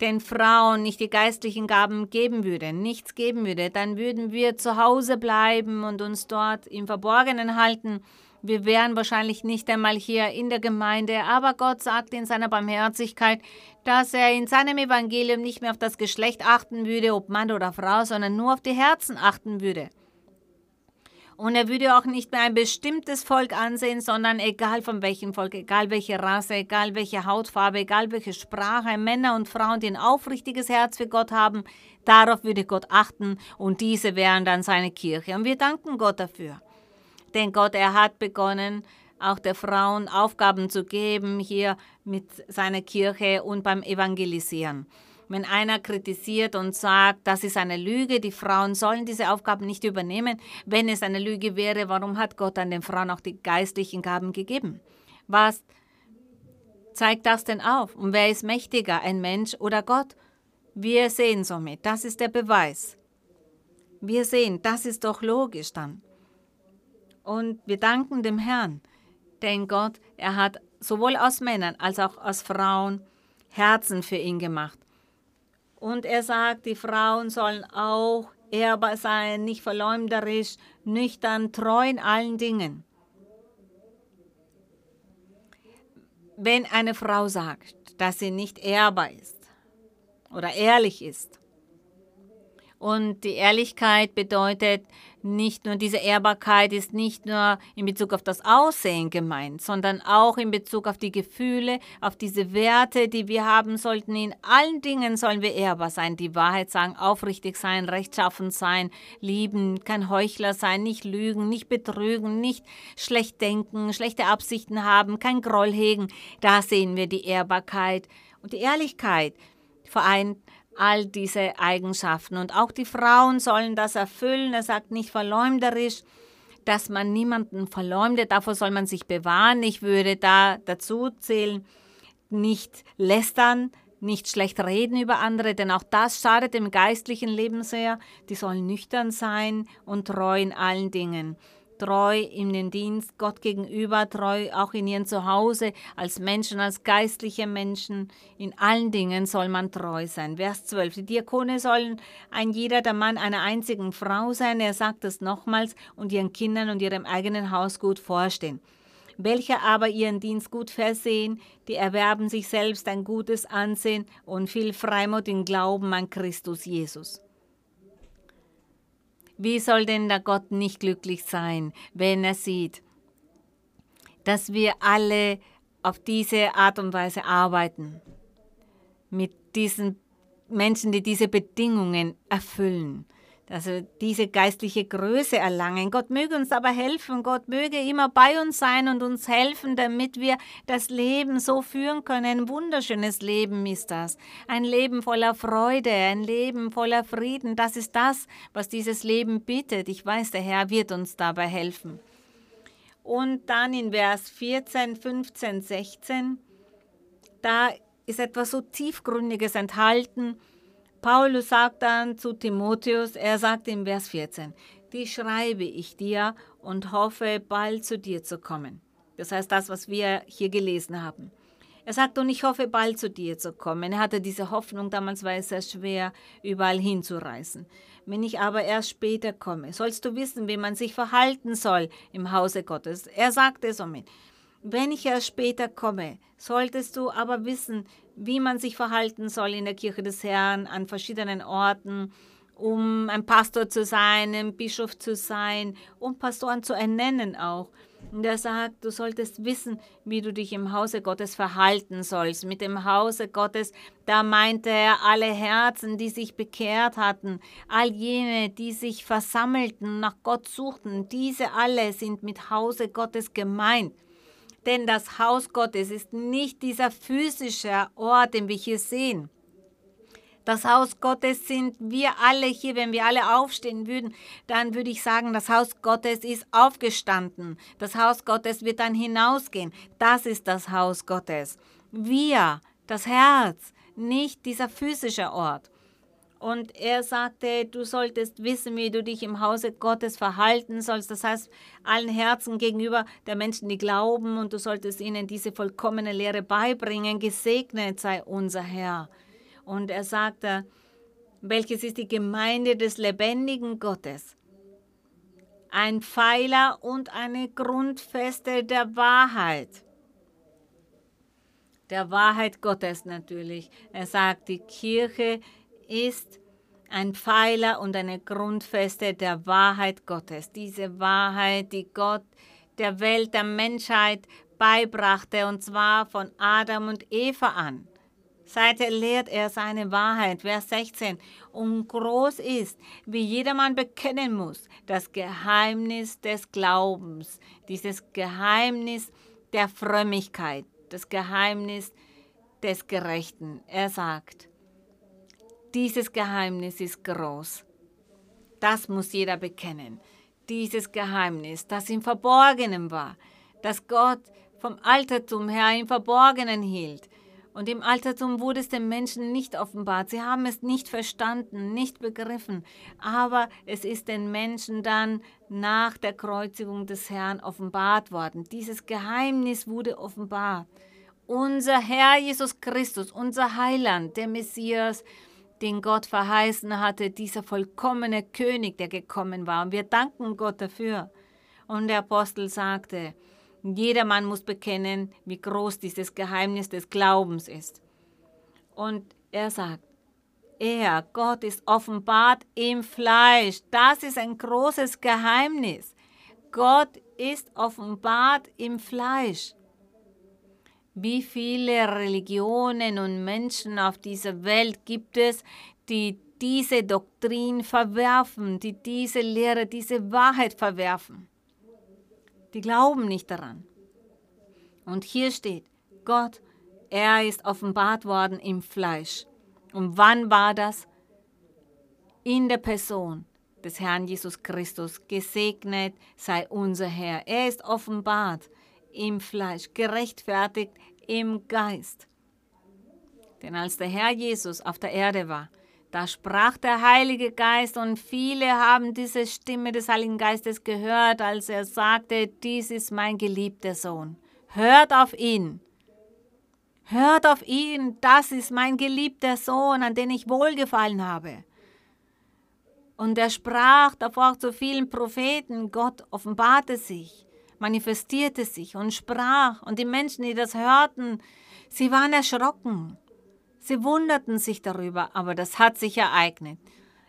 den Frauen nicht die geistlichen Gaben geben würde, nichts geben würde, dann würden wir zu Hause bleiben und uns dort im Verborgenen halten wir wären wahrscheinlich nicht einmal hier in der Gemeinde, aber Gott sagt in seiner Barmherzigkeit, dass er in seinem Evangelium nicht mehr auf das Geschlecht achten würde, ob Mann oder Frau, sondern nur auf die Herzen achten würde. Und er würde auch nicht mehr ein bestimmtes Volk ansehen, sondern egal von welchem Volk, egal welche Rasse, egal welche Hautfarbe, egal welche Sprache, Männer und Frauen, die ein aufrichtiges Herz für Gott haben, darauf würde Gott achten und diese wären dann seine Kirche. Und wir danken Gott dafür. Denn Gott, er hat begonnen, auch der Frauen Aufgaben zu geben, hier mit seiner Kirche und beim Evangelisieren. Wenn einer kritisiert und sagt, das ist eine Lüge, die Frauen sollen diese Aufgaben nicht übernehmen, wenn es eine Lüge wäre, warum hat Gott an den Frauen auch die geistlichen Gaben gegeben? Was zeigt das denn auf? Und wer ist mächtiger, ein Mensch oder Gott? Wir sehen somit, das ist der Beweis. Wir sehen, das ist doch logisch dann. Und wir danken dem Herrn, denn Gott, er hat sowohl aus Männern als auch aus Frauen Herzen für ihn gemacht. Und er sagt, die Frauen sollen auch ehrbar sein, nicht verleumderisch, nüchtern, treu in allen Dingen. Wenn eine Frau sagt, dass sie nicht ehrbar ist oder ehrlich ist, und die Ehrlichkeit bedeutet nicht nur, diese Ehrbarkeit ist nicht nur in Bezug auf das Aussehen gemeint, sondern auch in Bezug auf die Gefühle, auf diese Werte, die wir haben sollten. In allen Dingen sollen wir ehrbar sein, die Wahrheit sagen, aufrichtig sein, rechtschaffen sein, lieben, kein Heuchler sein, nicht lügen, nicht betrügen, nicht schlecht denken, schlechte Absichten haben, kein Groll hegen. Da sehen wir die Ehrbarkeit und die Ehrlichkeit vereint all diese Eigenschaften. Und auch die Frauen sollen das erfüllen. Er sagt nicht verleumderisch, dass man niemanden verleumdet. Davor soll man sich bewahren. Ich würde da dazu zählen, nicht lästern, nicht schlecht reden über andere, denn auch das schadet dem geistlichen Leben sehr. Die sollen nüchtern sein und treu in allen Dingen treu in den Dienst Gott gegenüber, treu auch in ihrem Zuhause, als Menschen, als geistliche Menschen. In allen Dingen soll man treu sein. Vers 12. Die Diakone sollen ein jeder der Mann einer einzigen Frau sein. Er sagt es nochmals und ihren Kindern und ihrem eigenen Haus gut vorstehen. Welche aber ihren Dienst gut versehen, die erwerben sich selbst ein gutes Ansehen und viel Freimut im Glauben an Christus Jesus. Wie soll denn der Gott nicht glücklich sein, wenn er sieht, dass wir alle auf diese Art und Weise arbeiten, mit diesen Menschen, die diese Bedingungen erfüllen? Also diese geistliche Größe erlangen. Gott möge uns aber helfen, Gott möge immer bei uns sein und uns helfen, damit wir das Leben so führen können. Ein wunderschönes Leben ist das. Ein Leben voller Freude, ein Leben voller Frieden. Das ist das, was dieses Leben bittet. Ich weiß, der Herr wird uns dabei helfen. Und dann in Vers 14, 15, 16, da ist etwas so tiefgründiges enthalten. Paulus sagt dann zu Timotheus, er sagt in Vers 14, die schreibe ich dir und hoffe bald zu dir zu kommen. Das heißt das, was wir hier gelesen haben. Er sagt, und ich hoffe bald zu dir zu kommen. Er hatte diese Hoffnung, damals war es sehr schwer, überall hinzureisen. Wenn ich aber erst später komme, sollst du wissen, wie man sich verhalten soll im Hause Gottes. Er sagte somit, wenn ich erst später komme, solltest du aber wissen, wie man sich verhalten soll in der Kirche des Herrn an verschiedenen Orten, um ein Pastor zu sein, ein Bischof zu sein, um Pastoren zu ernennen auch. Und er sagt, du solltest wissen, wie du dich im Hause Gottes verhalten sollst. Mit dem Hause Gottes, da meinte er alle Herzen, die sich bekehrt hatten, all jene, die sich versammelten, nach Gott suchten, diese alle sind mit Hause Gottes gemeint. Denn das Haus Gottes ist nicht dieser physische Ort, den wir hier sehen. Das Haus Gottes sind wir alle hier. Wenn wir alle aufstehen würden, dann würde ich sagen, das Haus Gottes ist aufgestanden. Das Haus Gottes wird dann hinausgehen. Das ist das Haus Gottes. Wir, das Herz, nicht dieser physische Ort. Und er sagte, du solltest wissen, wie du dich im Hause Gottes verhalten sollst. Das heißt, allen Herzen gegenüber der Menschen, die glauben, und du solltest ihnen diese vollkommene Lehre beibringen. Gesegnet sei unser Herr. Und er sagte, welches ist die Gemeinde des lebendigen Gottes? Ein Pfeiler und eine Grundfeste der Wahrheit. Der Wahrheit Gottes natürlich. Er sagt, die Kirche ist ein Pfeiler und eine Grundfeste der Wahrheit Gottes. Diese Wahrheit, die Gott der Welt, der Menschheit beibrachte, und zwar von Adam und Eva an. Seither lehrt er seine Wahrheit, Vers 16, und groß ist, wie jedermann bekennen muss, das Geheimnis des Glaubens, dieses Geheimnis der Frömmigkeit, das Geheimnis des Gerechten. Er sagt, dieses Geheimnis ist groß. Das muss jeder bekennen. Dieses Geheimnis, das im Verborgenen war, das Gott vom Altertum her im Verborgenen hielt, und im Altertum wurde es den Menschen nicht offenbart. Sie haben es nicht verstanden, nicht begriffen. Aber es ist den Menschen dann nach der Kreuzigung des Herrn offenbart worden. Dieses Geheimnis wurde offenbart. Unser Herr Jesus Christus, unser Heiland, der Messias, den Gott verheißen hatte, dieser vollkommene König, der gekommen war. Und wir danken Gott dafür. Und der Apostel sagte, Jedermann muss bekennen, wie groß dieses Geheimnis des Glaubens ist. Und er sagt, er, Gott, ist offenbart im Fleisch. Das ist ein großes Geheimnis. Gott ist offenbart im Fleisch. Wie viele Religionen und Menschen auf dieser Welt gibt es, die diese Doktrin verwerfen, die diese Lehre, diese Wahrheit verwerfen? Die glauben nicht daran. Und hier steht, Gott, er ist offenbart worden im Fleisch. Und wann war das? In der Person des Herrn Jesus Christus. Gesegnet sei unser Herr. Er ist offenbart im Fleisch, gerechtfertigt im Geist. Denn als der Herr Jesus auf der Erde war, da sprach der Heilige Geist und viele haben diese Stimme des Heiligen Geistes gehört, als er sagte, dies ist mein geliebter Sohn. Hört auf ihn. Hört auf ihn, das ist mein geliebter Sohn, an den ich wohlgefallen habe. Und er sprach davor zu vielen Propheten, Gott offenbarte sich, manifestierte sich und sprach. Und die Menschen, die das hörten, sie waren erschrocken. Sie wunderten sich darüber, aber das hat sich ereignet.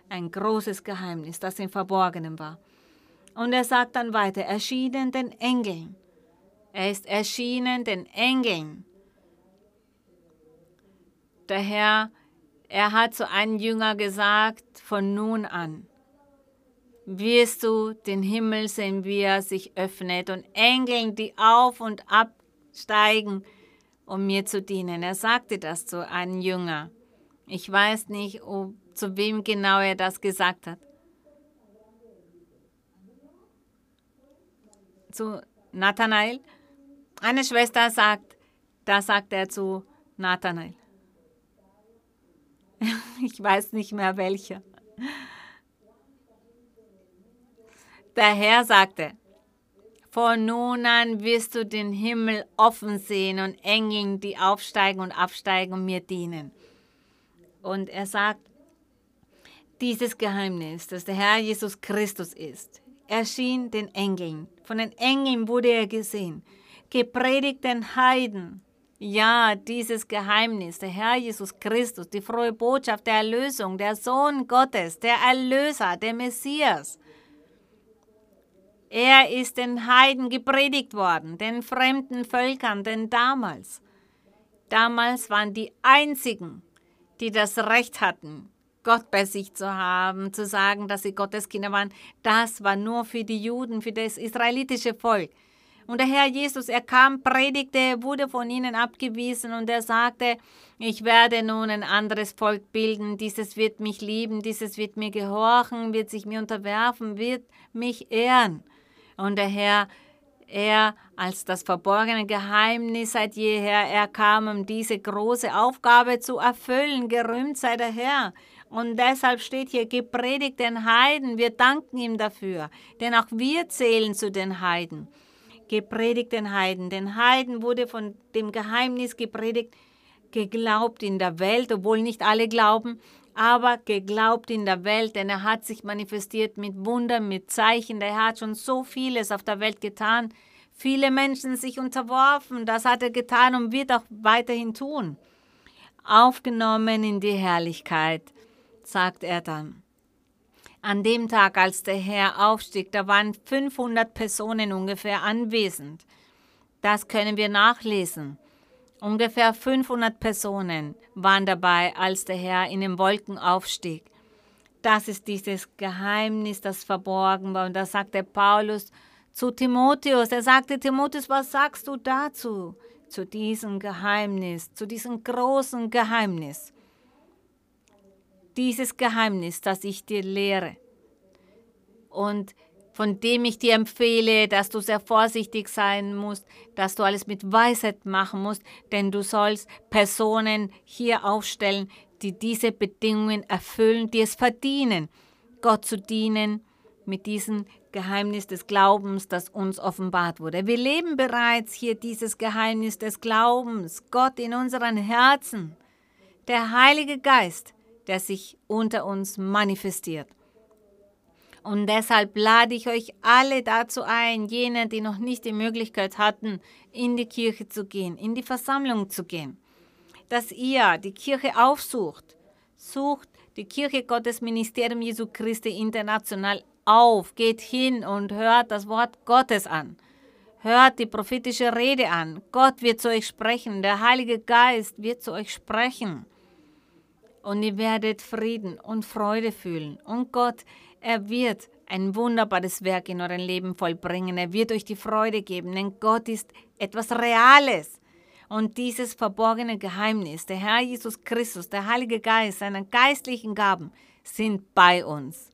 Ein großes Geheimnis, das im Verborgenen war. Und er sagt dann weiter, erschienen den Engeln. Er ist erschienen den Engeln. Der Herr, er hat zu einem Jünger gesagt, von nun an wirst du den Himmel sehen, wie er sich öffnet und Engeln, die auf und absteigen um mir zu dienen. Er sagte das zu einem Jünger. Ich weiß nicht, ob, zu wem genau er das gesagt hat. Zu Nathanael. Eine Schwester sagt, da sagt er zu Nathanael. Ich weiß nicht mehr welche. Der Herr sagte, von nun an wirst du den Himmel offen sehen und Engeln, die aufsteigen und absteigen und mir dienen. Und er sagt, dieses Geheimnis, dass der Herr Jesus Christus ist, erschien den Engeln. Von den Engeln wurde er gesehen. Gepredigt den Heiden. Ja, dieses Geheimnis, der Herr Jesus Christus, die frohe Botschaft der Erlösung, der Sohn Gottes, der Erlöser, der Messias. Er ist den Heiden gepredigt worden, den fremden Völkern, denn damals, damals waren die einzigen, die das Recht hatten, Gott bei sich zu haben, zu sagen, dass sie Gottes Kinder waren. Das war nur für die Juden, für das israelitische Volk. Und der Herr Jesus, er kam, predigte, wurde von ihnen abgewiesen und er sagte, ich werde nun ein anderes Volk bilden, dieses wird mich lieben, dieses wird mir gehorchen, wird sich mir unterwerfen, wird mich ehren. Und der Herr, er als das verborgene Geheimnis seit jeher, er kam, um diese große Aufgabe zu erfüllen. Gerühmt sei der Herr. Und deshalb steht hier, gepredigt den Heiden. Wir danken ihm dafür, denn auch wir zählen zu den Heiden. Gepredigt den Heiden. Den Heiden wurde von dem Geheimnis gepredigt, geglaubt in der Welt, obwohl nicht alle glauben, aber geglaubt in der Welt, denn er hat sich manifestiert mit Wundern, mit Zeichen. Der Herr hat schon so vieles auf der Welt getan. Viele Menschen sich unterworfen, das hat er getan und wird auch weiterhin tun. Aufgenommen in die Herrlichkeit, sagt er dann. An dem Tag, als der Herr aufstieg, da waren 500 Personen ungefähr anwesend. Das können wir nachlesen. Ungefähr 500 Personen waren dabei, als der Herr in den Wolken aufstieg. Das ist dieses Geheimnis, das verborgen war. Und da sagte Paulus zu Timotheus, er sagte, Timotheus, was sagst du dazu? Zu diesem Geheimnis, zu diesem großen Geheimnis. Dieses Geheimnis, das ich dir lehre. Und von dem ich dir empfehle, dass du sehr vorsichtig sein musst, dass du alles mit Weisheit machen musst, denn du sollst Personen hier aufstellen, die diese Bedingungen erfüllen, die es verdienen, Gott zu dienen mit diesem Geheimnis des Glaubens, das uns offenbart wurde. Wir leben bereits hier dieses Geheimnis des Glaubens, Gott in unseren Herzen, der Heilige Geist, der sich unter uns manifestiert. Und deshalb lade ich euch alle dazu ein, jene, die noch nicht die Möglichkeit hatten, in die Kirche zu gehen, in die Versammlung zu gehen, dass ihr die Kirche aufsucht. Sucht die Kirche Gottes Ministerium Jesu Christi international auf, geht hin und hört das Wort Gottes an. Hört die prophetische Rede an. Gott wird zu euch sprechen. Der Heilige Geist wird zu euch sprechen. Und ihr werdet Frieden und Freude fühlen. Und Gott er wird ein wunderbares Werk in eurem Leben vollbringen. Er wird euch die Freude geben, denn Gott ist etwas Reales. Und dieses verborgene Geheimnis, der Herr Jesus Christus, der Heilige Geist, seine geistlichen Gaben sind bei uns.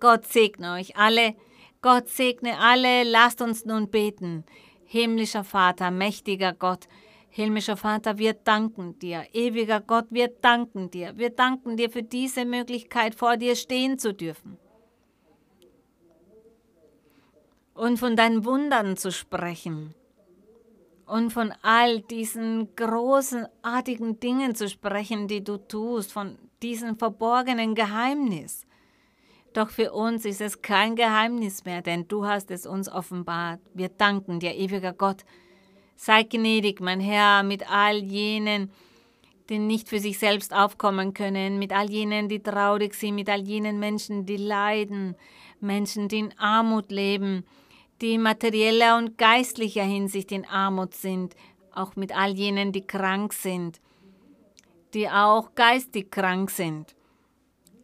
Gott segne euch alle. Gott segne alle. Lasst uns nun beten. Himmlischer Vater, mächtiger Gott, Himmlischer Vater, wir danken dir. Ewiger Gott, wir danken dir. Wir danken dir für diese Möglichkeit, vor dir stehen zu dürfen. Und von deinen Wundern zu sprechen und von all diesen großartigen Dingen zu sprechen, die du tust, von diesem verborgenen Geheimnis. Doch für uns ist es kein Geheimnis mehr, denn du hast es uns offenbart. Wir danken dir, ewiger Gott. Sei gnädig, mein Herr, mit all jenen, die nicht für sich selbst aufkommen können, mit all jenen, die traurig sind, mit all jenen Menschen, die leiden, Menschen, die in Armut leben, die in materieller und geistlicher Hinsicht in Armut sind, auch mit all jenen, die krank sind, die auch geistig krank sind.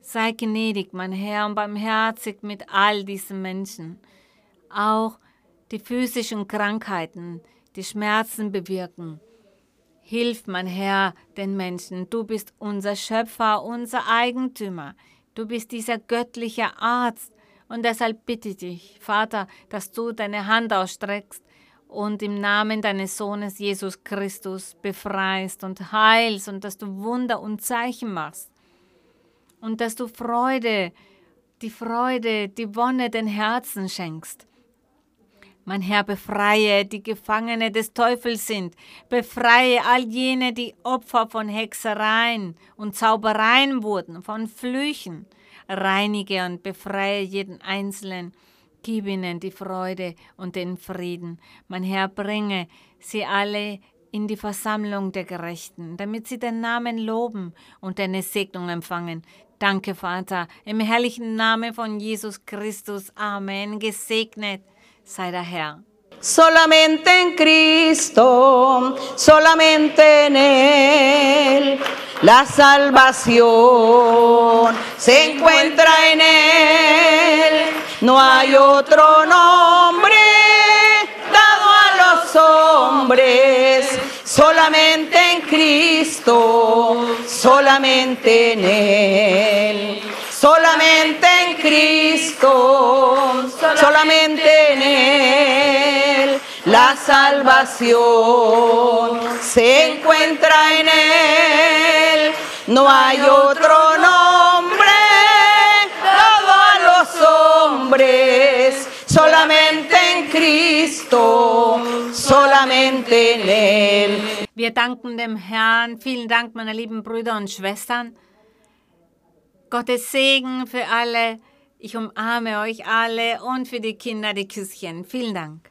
Sei gnädig, mein Herr, und barmherzig mit all diesen Menschen. Auch die physischen Krankheiten, die Schmerzen bewirken. Hilf, mein Herr, den Menschen. Du bist unser Schöpfer, unser Eigentümer. Du bist dieser göttliche Arzt, und deshalb bitte ich dich, Vater, dass du deine Hand ausstreckst und im Namen deines Sohnes Jesus Christus befreist und heilst und dass du Wunder und Zeichen machst. Und dass du Freude, die Freude, die Wonne den Herzen schenkst. Mein Herr, befreie die Gefangene des Teufels sind, befreie all jene, die Opfer von Hexereien und Zaubereien wurden, von Flüchen, reinige und befreie jeden Einzelnen, Gib ihnen die Freude und den Frieden. Mein Herr, bringe sie alle in die Versammlung der Gerechten, damit sie den Namen loben und deine Segnung empfangen. Danke, Vater, im herrlichen Namen von Jesus Christus. Amen. Gesegnet sei der Herr. Solamente en Cristo, solamente en Él, la salvación se encuentra en Él. No hay otro nombre dado a los hombres, solamente en Cristo, solamente en Él. Solamente en Cristo, solamente en Él, la salvación se encuentra en Él. No hay otro nombre dado a los hombres, solamente en Cristo, solamente en Él. Wir danken dem Herrn. Vielen Dank, meine lieben Brüder und Schwestern. Gottes Segen für alle. Ich umarme euch alle und für die Kinder die Küsschen. Vielen Dank.